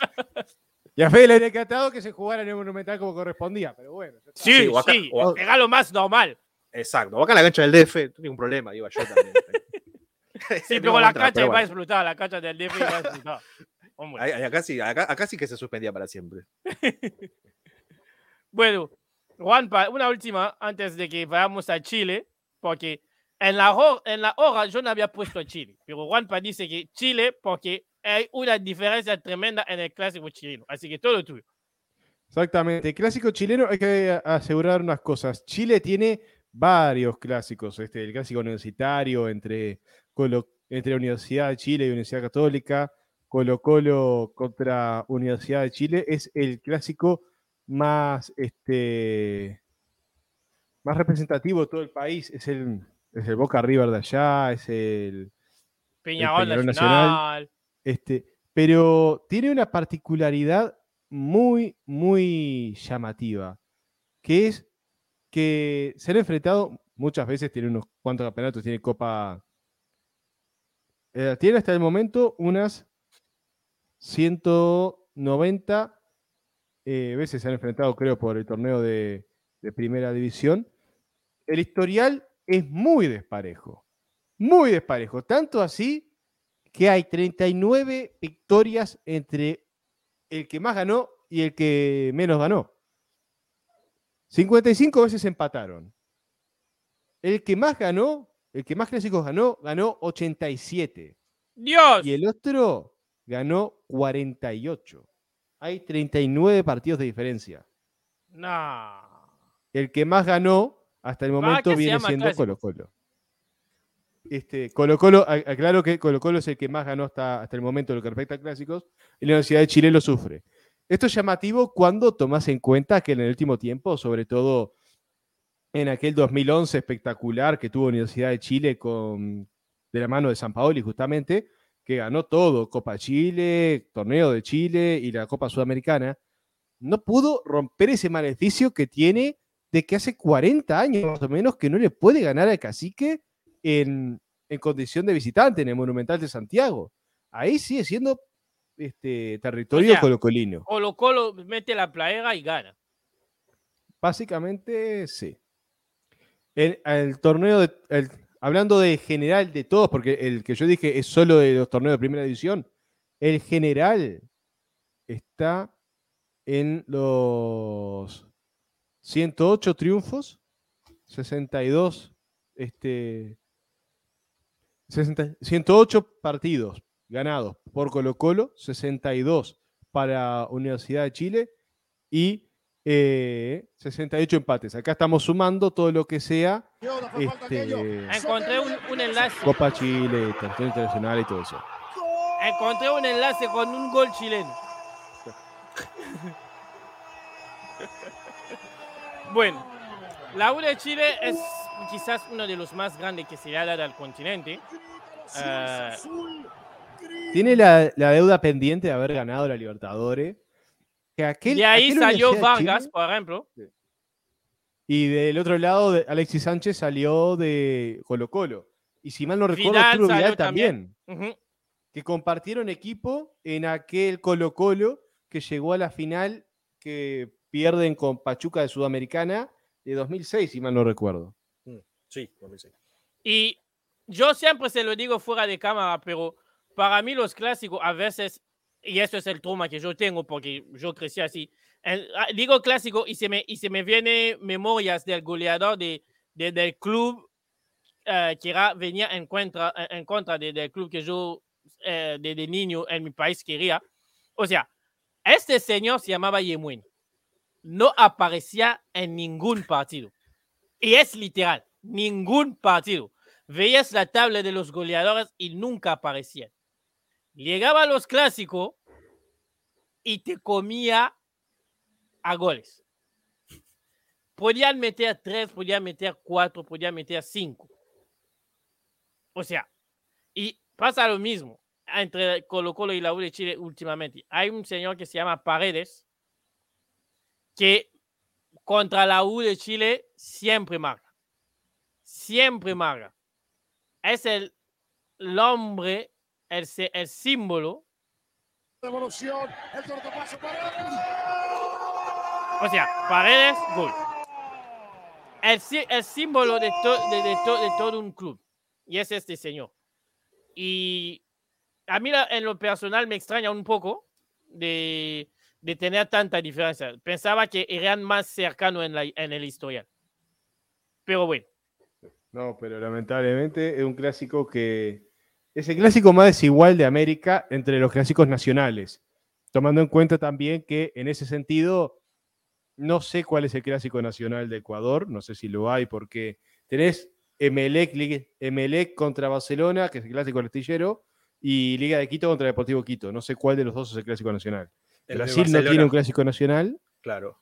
Y a Fede le había encantado que se jugara en el Monumental como correspondía, pero bueno. está. Sí, Sí, sí, o acá- o- era lo más normal. Exacto, acá en la cancha del DF, no un problema, iba yo también. Sí, pero la entra, cancha iba a explotar, la cancha del DF iba a explotar. Acá sí, acá, acá sí que se suspendía para siempre. Bueno, Juanpa, una última antes de que vayamos a Chile, porque en la, en la hora yo no había puesto a Chile, pero Juanpa dice que Chile porque hay una diferencia tremenda en el clásico chileno, así que todo tuyo. Exactamente. Clásico chileno, hay que asegurar unas cosas. Chile tiene varios clásicos. Este, el clásico universitario entre, Colo- entre la Universidad de Chile y Universidad Católica. Colo Colo contra Universidad de Chile es el clásico más, este, más representativo de todo el país. Es el, es el Boca River de allá, es el, Peñarol, Peñarol Nacional. Nacional. Este, pero tiene una particularidad muy, muy llamativa, que es que se han enfrentado muchas veces, tiene unos cuantos campeonatos, tiene Copa, eh, tiene hasta el momento unas 190 eh, veces se han enfrentado, creo, por el torneo de, de primera división. El historial es muy desparejo, muy desparejo, tanto así que hay 39 victorias entre el que más ganó y el que menos ganó. 55 veces empataron. El que más ganó, el que más clásicos ganó, ganó 87. Dios, Y el otro ganó 48. Hay 39 partidos de diferencia. no. El que más ganó hasta el ¿Para momento viene siendo clásico? Colo Colo. Este, Colo Colo, aclaro que Colo Colo es el que más ganó hasta, hasta el momento en lo que respecta a clásicos, y la Universidad de Chile lo sufre. Esto es llamativo cuando tomas en cuenta que en el último tiempo, sobre todo en aquel 2011 espectacular que tuvo Universidad de Chile con, de la mano de San Paoli justamente, que ganó todo, Copa Chile, Torneo de Chile y la Copa Sudamericana, no pudo romper ese maleficio que tiene de que hace 40 años más o menos que no le puede ganar al cacique en, en condición de visitante en el Monumental de Santiago. Ahí sigue siendo este, territorio sea, colocolino. Colo Colo mete la playera y gana. Básicamente, sí. El, el torneo, de, el- hablando de general de todos, porque el que yo dije es solo de los torneos de primera división, el general está en los 108 triunfos, 62, este, 60 108 partidos ganados por Colo Colo, 62 para Universidad de Chile y eh, 68 empates. Acá estamos sumando todo lo que sea este, Encontré un, un enlace. Copa Chile, Torneo Internacional y todo eso. Encontré un enlace con un gol chileno. Bueno, la U de Chile es quizás uno de los más grandes que se le ha dado al continente. Eh, Tiene la, la deuda pendiente de haber ganado la Libertadores. Que aquel, de ahí aquel salió Vargas, Chile, por ejemplo. y del otro lado, Alexis Sánchez salió de Colo Colo. Y si mal no recuerdo, Vidal Vidal también. Que compartieron equipo en aquel Colo Colo que llegó a la final que pierden con Pachuca de Sudamericana de 2006, si mal no recuerdo. Sí, 2006. Y yo siempre se lo digo fuera de cámara, pero para mí los clásicos a veces, y eso es el trauma que yo tengo porque yo crecí así, el- ah, digo clásico y se me, y se me viene memorias del goleador de, de- del club eh, que era- venía en contra, en contra de- del club que yo eh, de, de niño en mi país quería. O sea, este señor se llamaba Yemuin. No aparecía en ningún partido. Y es literal, ningún partido. Veías la tabla de los goleadores y nunca aparecían. Llegaba a los clásicos y te comía a goles. Podían meter tres, podían meter cuatro, podían meter cinco. O sea, y pasa lo mismo entre Colo Colo y la U de Chile últimamente. Hay un señor que se llama Paredes que contra la U de Chile siempre marca. Siempre marca. Es el, el hombre, el, el símbolo. Devolución, el cortopaso para O sea, Paredes, gol. El, el símbolo de, to- de, de to- de todo un club. Y es este señor. Y a mí en lo personal me extraña un poco de, de tener tanta diferencia. Pensaba que eran más cercanos en, en el historial. Pero bueno. No, pero lamentablemente es un clásico que es el clásico más desigual de América entre los clásicos nacionales. Tomando en cuenta también que en ese sentido no sé cuál es el clásico nacional de Ecuador, no sé si lo hay porque tenés Emelec, Emelec contra Barcelona, que es el clásico astillero, y Liga de Quito contra Deportivo Quito. No sé cuál de los dos es el clásico nacional. El Brasil no Barcelona, tiene un clásico nacional. Claro.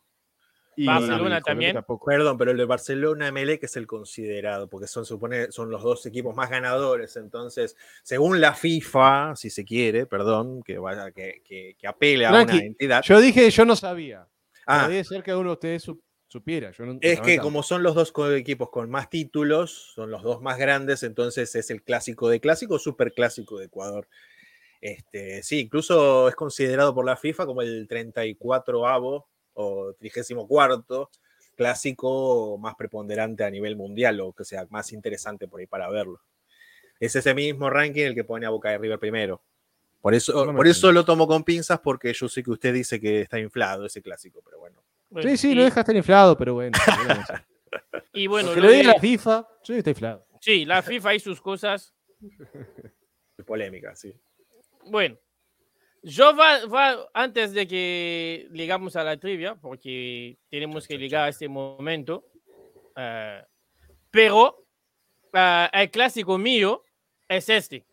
Y Barcelona también. tampoco. Perdón, pero el de Barcelona MLE que es el considerado, porque son, supone, son los dos equipos más ganadores. Entonces, según la FIFA, si se quiere, perdón, que vaya, que, que, que apele a Tranqui, una entidad. Yo dije, yo no sabía. Ah, Podría ser que uno de ustedes su- supiera. Yo no- es que como son los dos equipos con más títulos, son los dos más grandes, entonces es el clásico de clásico, super clásico de Ecuador. Este, sí, incluso es considerado por la FIFA como el 34avo o 34 clásico más preponderante a nivel mundial o que sea más interesante por ahí para verlo. Es ese mismo ranking el que pone a Boca de River primero. Por eso, No por eso lo tomo con pinzas porque yo sé que usted dice que está inflado ese clásico, pero bueno. Sí, sí, y, no deja estar inflado, pero bueno. y bueno, que lo lo diga de- la FIFA, sí, está inflado. sí, la FIFA y sus cosas. Polémica, sí. Bueno, yo va, va- antes de que llegamos a la trivia, porque tenemos que llegar a este momento, eh, pero eh, el clásico mío es este.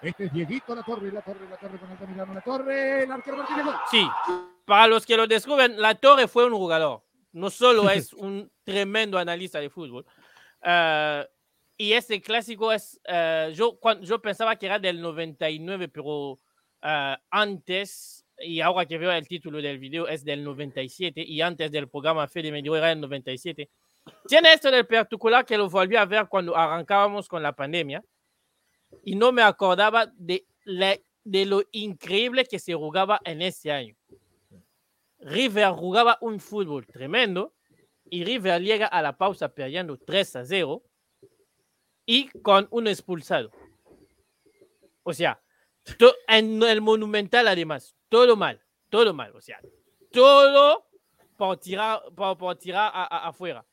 Este es Dieguito La Torre, La Torre, La Torre con Altamirano, La Torre, el arquero Martínez. gol. Sí, para los que lo descubren, La Torre fue un jugador, no solo es un tremendo analista de fútbol. Eh, y este clásico es, eh, yo, cuan- yo pensaba que era del 99, pero eh, antes, y ahora que veo el título del video, es del 97, y antes del programa Fede me dijo era del 97. Tiene esto del particular que lo volví a ver cuando arrancábamos con la pandemia, y no me acordaba de, la- de lo increíble que se jugaba en ese año. River jugaba un fútbol tremendo y River llega a la pausa perdiendo 3 a 0 y con un expulsado. O sea, to- en el Monumental además, todo mal, todo mal, o sea, todo por tirar, por, por tirar a- a- afuera.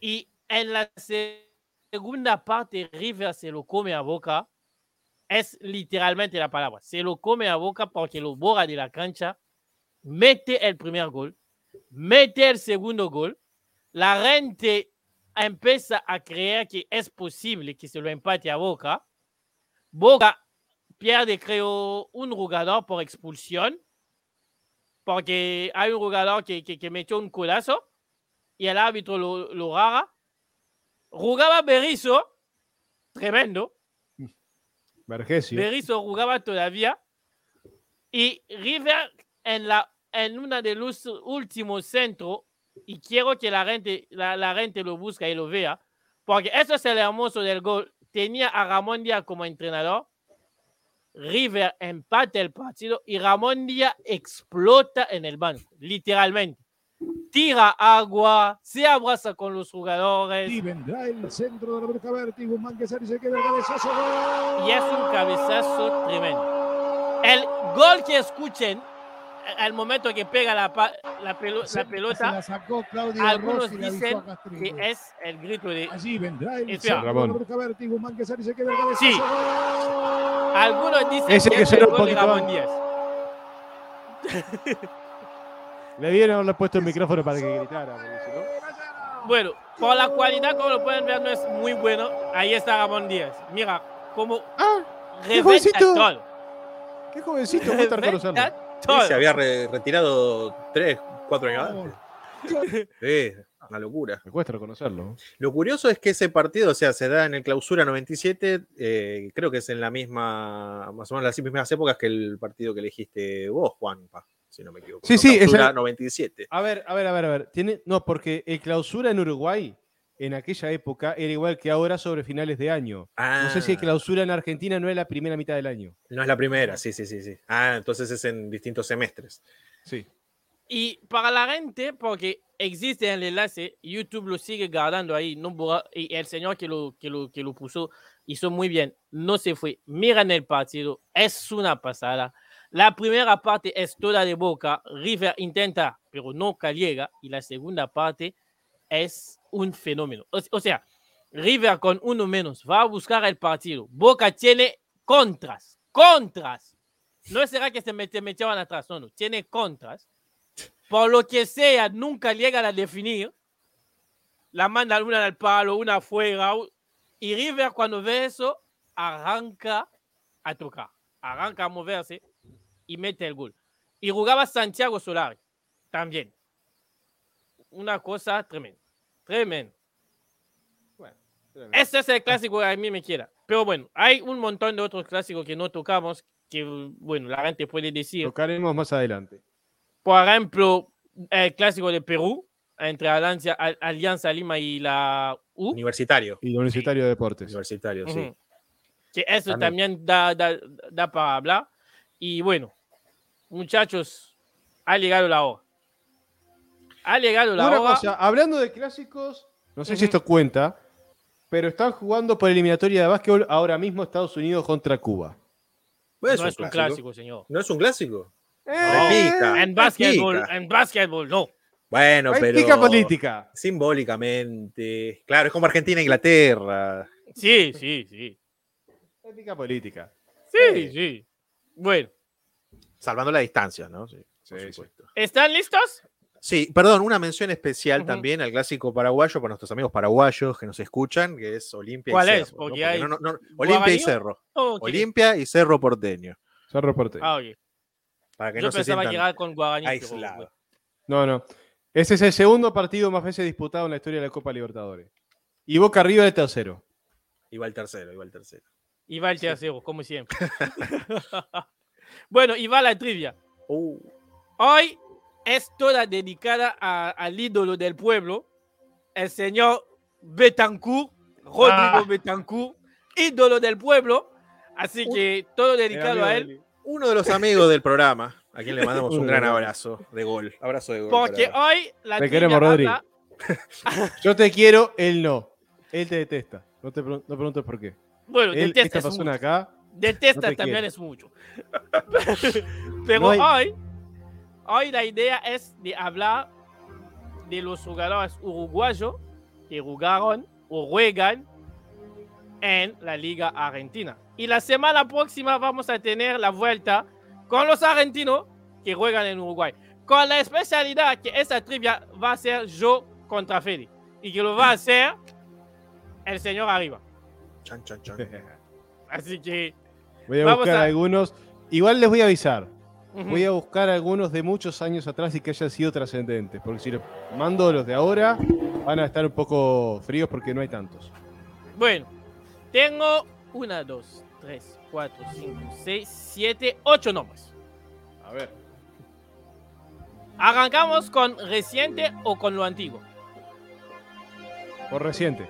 Y en la se- segunda parte River se lo come a boca, es literalmente la palabra, se lo come a boca porque lo borra de la cancha mete el primer gol, mete el segundo gol, la gente empieza a creer que es posible que se lo empate a Boca. Boca pierde, creo, un jugador por expulsión, porque hay un jugador que, que, que metió un colazo y el árbitro lo, lo haga. Jugaba Berizzo, tremendo. Vergesio. Berizzo jugaba todavía. Y River en, la, en una de los últimos centros, y quiero que la gente, la, la gente lo busque y lo vea, porque eso es el hermoso del gol. Tenía a Ramón Díaz como entrenador. River empata el partido y Ramón Díaz explota en el banco, literalmente. Tira agua, se abraza con los jugadores Y vendrá el centro de Roberto Berti. Guzmán que se queda el cabezazo. ¡Gol! y es un cabezazo tremendo. El gol que escuchen al momento que pega la, Se pelota, la sacó Claudio algunos Rossi la dicen a que es el grito de... Allí vendrá el Ramón. Sí. Algunos dicen Ese que que es el gol de Ramón. Díaz. Le dieron haberle puesto el micrófono para que gritara. no- Bueno, por la cualidad, como lo pueden ver, no es muy bueno. Ahí está Ramón Díaz. Mira cómo ¡Ah! reventa jovencito! todo. ¡Qué jovencito! Reventa Sí, todo. se había re- retirado tres, cuatro años antes. Sí, una locura. Me cuesta reconocerlo. Lo curioso es que ese partido, o sea, se da en el clausura 97, eh, creo que es en la misma, más o menos las mismas épocas que el partido que elegiste vos, Juanpa, si no me equivoco. Sí, ¿no? sí, es Clausura el- 97. A ver, a ver, a ver, a ver. Tiene... No, porque el clausura en Uruguay, en aquella época, era igual que ahora sobre finales de año. No sé si Ah, clausura en Argentina no es la primera mitad del año. No es la primera, sí, sí, sí, sí. Ah, entonces es en distintos semestres. Sí. Y para la gente, porque existe el enlace, YouTube lo sigue guardando ahí, no borra- y el señor que lo, que, lo, que lo puso hizo muy bien, no se fue. Miren el partido, es una pasada. La primera parte es toda de boca, River intenta, pero nunca llega, y la segunda parte es un fenómeno. O, sea, River con uno menos va a buscar el partido. Boca tiene contras, contras. No será que se mete- metieron atrás, no, no, tiene contras por lo que sea, nunca llegan a definir. La mandan una al palo, una afuera. Y River, cuando ve eso, arranca a tocar, arranca a moverse y mete el gol. Y jugaba Santiago Solari también. Una cosa tremenda. Tremenda. Este es el clásico que a mí me quiera. Pero bueno, hay un montón de otros clásicos que no tocamos, que bueno, la gente puede decir. Tocaremos más adelante. Por ejemplo, el clásico de Perú entre Alianza, Al- Alianza Lima y la U. Universitario. Y Universitario de Deportes. Universitario, sí. Ujú. Que eso También. también da, da, da para hablar. Y bueno, muchachos, ha llegado la hora. Ha llegado la Una cosa, hablando de clásicos, no sé si esto cuenta, pero están jugando por eliminatoria de básquetbol ahora mismo Estados Unidos contra Cuba. Pues no es un clásico, señor. ¿No es un clásico? No, Repica, en básquetbol, repica. en básquetbol, no. Bueno, Hay pero. política. Simbólicamente. Claro, es como Argentina e Inglaterra. Sí, sí, sí. Pica política. Sí, sí. Bueno, Salvando la distancia, ¿no? Sí, por Sí, sí. supuesto. ¿están listos? Sí, perdón, una mención especial también al clásico paraguayo para nuestros amigos paraguayos que nos escuchan, que es Olimpia ¿Cuál y es? Cerro. ¿no? hay no, no, no, Olimpia y Cerro. Oh. Olimpia y Cerro Porteño. Cerro Porteño. Ah, oye. Para que Yo no se pensaba que sientan era con Guaraní. bueno. No, no. Ese es el segundo partido más veces disputado en la historia de la Copa Libertadores. Y Boca arriba de tercero. Igual tercero, igual tercero. Y va el tercero, como siempre. bueno, y va la trivia. Uh, Hoy es toda dedicada a- al ídolo del pueblo, el señor Betancourt, Rodrigo Ah. Betancourt, ídolo del pueblo. Así que todo dedicado a él. uno de los amigos del programa, a quien le mandamos un gran abrazo de gol. Abrazo de gol. Porque para- hoy la Te queremos, Rodri. habla- Yo te quiero, él no. Él te detesta. No te pregun- no preguntes por qué. Bueno, Él, detesta esta es persona mucho. acá. Detesta no te también quiere. es mucho. Pero No hay- hoy, hoy la idea es de hablar de los jugadores uruguayos que jugaron o juegan en la Liga Argentina. Y la semana próxima vamos a tener la vuelta con los argentinos que juegan en Uruguay. Con la especialidad que esa trivia va a ser yo contra Fede. Y que lo va a hacer el señor arriba. Chan, chan, chan. Así que Voy a Vamos buscar a- algunos. Igual les voy a avisar. Voy a buscar algunos de muchos años atrás y que hayan sido trascendentes. Porque si los mando los de ahora, van a estar un poco fríos porque no hay tantos. Bueno, tengo una, dos, tres, cuatro, cinco, seis, siete, ocho nombres. A ver. Arrancamos con reciente o con lo antiguo. Por reciente.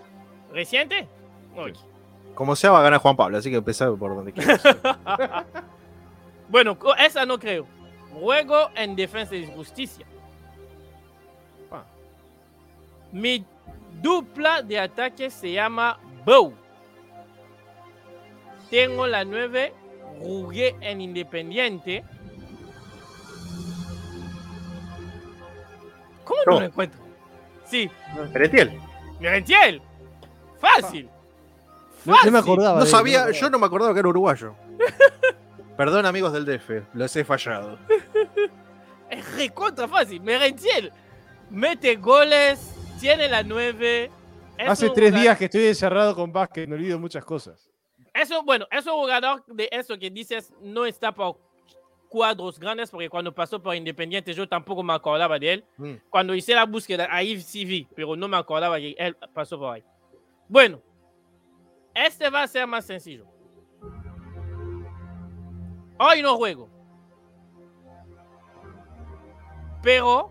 ¿Reciente? Ok. Como sea, va a ganar Juan Pablo, así que empezá por donde quieras. Bueno, esa no creo. Juego en defensa y justicia. Ah. Mi dupla de ataque se llama Bow. Tengo la 9, jugué en Independiente. ¿Cómo no No. lo encuentro? Sí, Peretiel. Merentiel. Fácil. No, no me Fácil. acordaba. No de- sabía, yo no me acordaba que era uruguayo. Perdón, amigos del DF, los he fallado. Es recontra fácil. Merentiel mete goles, tiene la 9. es Hace tres jugador- días que estoy encerrado con básquet, me olvido muchas cosas. Eso, bueno, es un jugador de eso que dices no está por cuadros grandes, porque cuando pasó por Independiente yo tampoco me acordaba de él. Mm. Cuando hice la búsqueda, ahí sí vi, pero no me acordaba que él pasó por ahí. Bueno, este va a ser más sencillo. Hoy no juego. Pero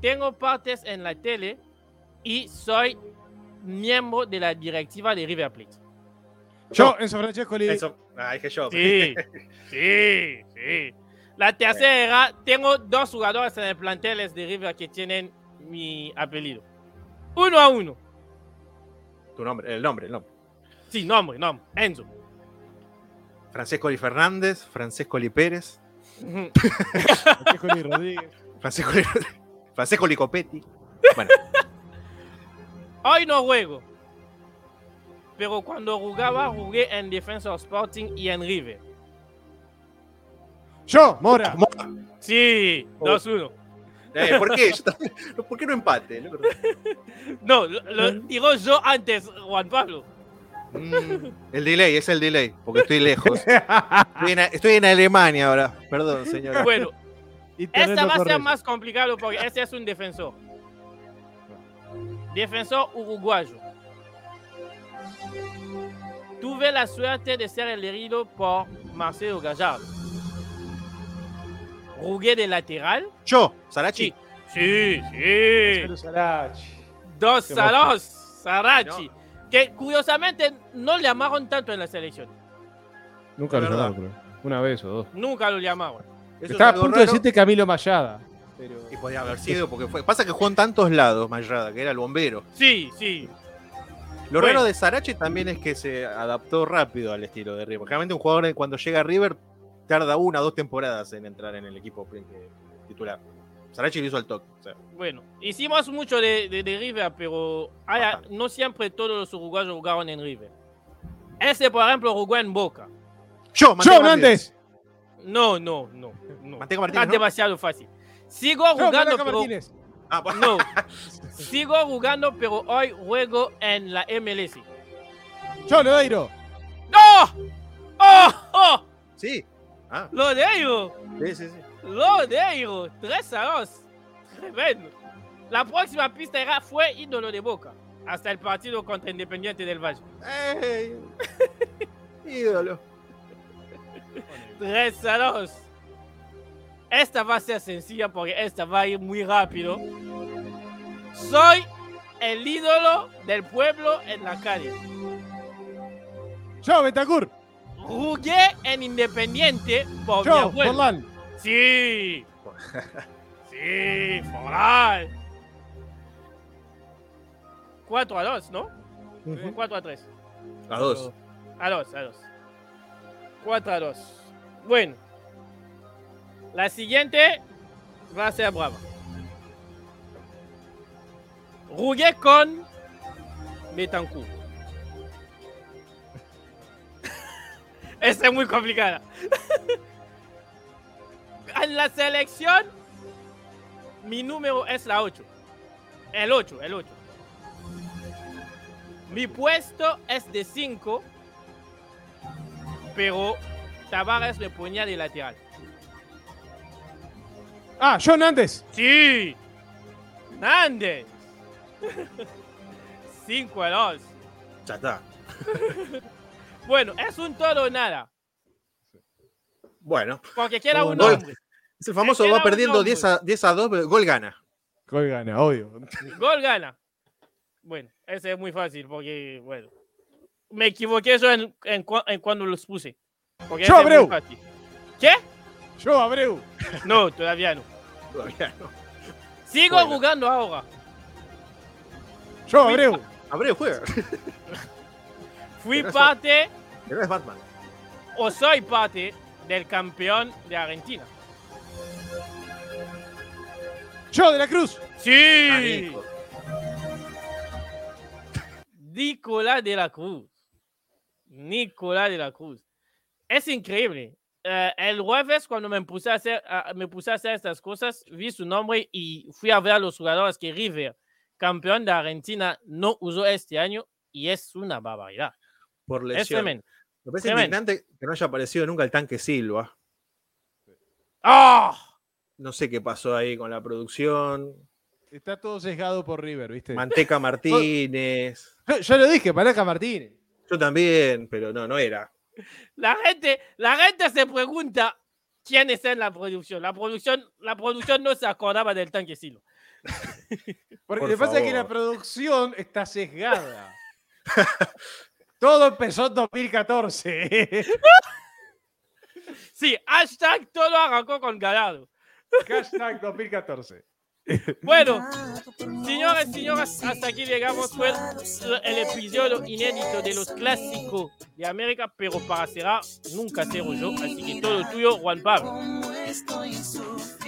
tengo partes en la tele y soy miembro de la directiva de River Plate. Yo, Enzo Francesco, le Eso, ah, dije yo. Sí, sí, sí. La tercera, tengo dos jugadores en el plantel de River que tienen mi apellido. Uno a uno. Tu nombre, el nombre, el nombre. Sí, nombre, nombre. Enzo. Francesco Li Fernández, Francesco Li Pérez. Francesco Li Rodríguez. Francesco Li, Francesco Li Copetti. Bueno, Hoy no juego. Pero cuando jugaba, jugué en Defensor Sporting y en River. Yo, Mora. Sí, Oh. 2-1. eh, ¿por qué? ¿Por qué no empate? No, No, lo, lo digo yo antes, Juan Pablo. Mm, el delay, es el delay, porque estoy lejos. Estoy en, estoy en Alemania ahora. Perdón, señora. Bueno, Esta va a ser más complicado porque este es un defensor. Defensor uruguayo. Tuve la suerte de ser elegido por Marcelo Gallardo. Jugué de lateral. Yo, Sarachi. Sí, sí, sí. Sarachi. Dos a dos. Que curiosamente no le llamaron tanto en la selección. Nunca lo llamaron, pero una vez o dos. Nunca lo llamaron. Estaba a punto de raro, decirte Camilo Mayada. Pero... Y podía haber sido, porque fue. Pasa que jugó en tantos lados, Mayada, que era el bombero. Sí, sí. Lo Bueno. raro de Sarachi también es que se adaptó rápido al estilo de River. Generalmente un jugador cuando llega a River tarda una o dos temporadas en entrar en el equipo eh, titular. Sarachi lo hizo al toque. o sea, Bueno, hicimos mucho de, de, de River, pero hay- Bastante. no siempre todos los uruguayos jugaron en River. Ese, por ejemplo, jugó en Boca. Yo, ¡Yo, Manteca Hernández! No, no, no. no. Está Martínez. ¿no? demasiado fácil. Sigo ¡Yo, jugando, pero... Martínez! Ah. No. Sigo jugando, pero hoy juego en la MLS. ¡Yo, Lodeiro! ¡No! ¡Oh! ¡Oh! Sí. Ah, ¡Lo digo! sí, sí, sí. ¡Lo digo! 3 a 2. Tremendo. La próxima pista era fue ídolo de Boca. Hasta el partido contra Independiente del Valle. ¡Ey! Ídolo. 3 a 2. Esta va a ser sencilla porque esta va a ir muy rápido. Soy el ídolo del pueblo en la calle. ¡Yo, Betacur! Jugué en Independiente por mi ¡Yo, abuelo. Sí. Sí, Forlán. 4 a 2, ¿no? 4 a 3. A dos. A 2, a 2. 4 a 2. Bueno. La siguiente va a ser brava. Jugué con Betancourt. Esta es muy complicada. en la selección, mi número es la 8. El 8, el 8. Mi puesto es de 5, pero Tavares me ponía de lateral. Ah, John Andes. Sí. Nández. 5 a 2. Ya está. Bueno, es un todo o nada. Bueno, Porque quiera un no. nombre. Es el famoso va perdiendo hombre. 10 a, 10 a 2, pero gol gana. Gol gana, obvio. Gol gana. Bueno, ese es muy fácil porque, bueno. Me equivoqué yo en, en, en cuando los puse. Porque Yo, Abreu. ¿Qué? Yo, Abreu. No, todavía no. Todavía no. Sigo Bueno. jugando ahora. Yo, Abreu. Abreu juega. Fui Pero eso- parte Pero es Batman. o soy parte del campeón de Argentina. Yo, de la Cruz. Sí. Nico. Nicolás de la Cruz. Nicolás de la Cruz. Es increíble. Eh, el jueves, cuando me puse, a hacer, a- me puse a hacer estas cosas, vi su nombre y fui a ver a los jugadores que River, campeón de Argentina, no usó este año y es una barbaridad. Por Es lesión. tremendo. Me parece Tremendo. indignante que no haya aparecido nunca el tanque Silva. ¡Ah! No sé qué pasó ahí con la producción. Está todo sesgado por River, ¿viste? Manteca Martínez. Yo, yo lo dije, Palaca Martínez. Yo también, pero no, no era. La gente, la gente se pregunta quién está en la producción. La producción, la producción no se acordaba del tanque Silo. Porque Por lo que pasa es que la producción está sesgada. Todo empezó en 2014. Sí, hashtag todo arrancó con Galado. Hashtag 2014. Bueno, señores, señoras, hasta aquí llegamos. Fue el episodio inédito de los clásicos de América, pero para cerrar, nunca cierro yo. Así que todo tuyo, Juan Pablo.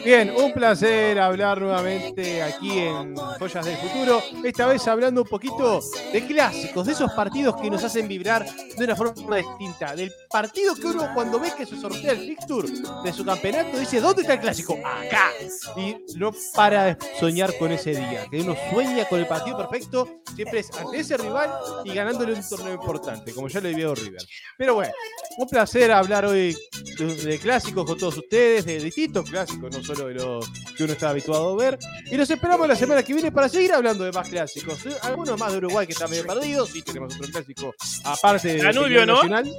Bien, un placer hablar nuevamente aquí en Joyas del Futuro. Esta vez hablando un poquito de clásicos, de esos partidos que nos hacen vibrar de una forma distinta. Del partido que uno cuando ve que se sortea el fixture de su campeonato dice, ¿dónde está el clásico? Acá. Y no para de soñar con ese día. Que uno sueña con el partido perfecto, siempre es ante ese rival y ganándole un torneo importante, como ya le vio River. Pero bueno, un placer hablar hoy de clásicos con todos ustedes, de distintos clásicos, no solo los que uno está habituado a ver. Y los esperamos la semana que viene para seguir hablando de más clásicos. ¿eh? Algunos más de Uruguay que están medio perdidos, sí tenemos otro clásico aparte de Danubio, ¿no? Nacional.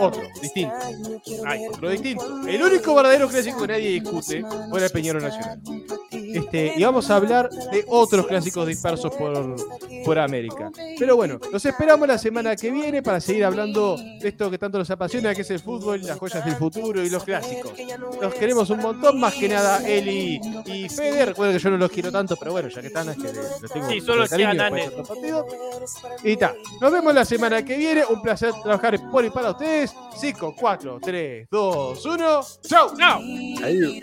Otro, distinto. Hay otro distinto. El único verdadero clásico que nadie discute fue el Peñero Nacional. Este, y vamos a hablar de otros clásicos dispersos por, por América. Pero bueno, los esperamos la semana que viene para seguir hablando de esto que tanto nos apasiona, que es el fútbol, las joyas del futuro y los clásicos. Los queremos un montón, más que nada Eli y Feder. Recuerden que yo no los quiero tanto, pero bueno, ya que están, es que los tengo Sí, solo cariño. Y ta, nos vemos la semana que viene. Un placer trabajar por y para ustedes. 5, 4, 3, 2, 1. ¡Chau! ¡Chao! Ahí.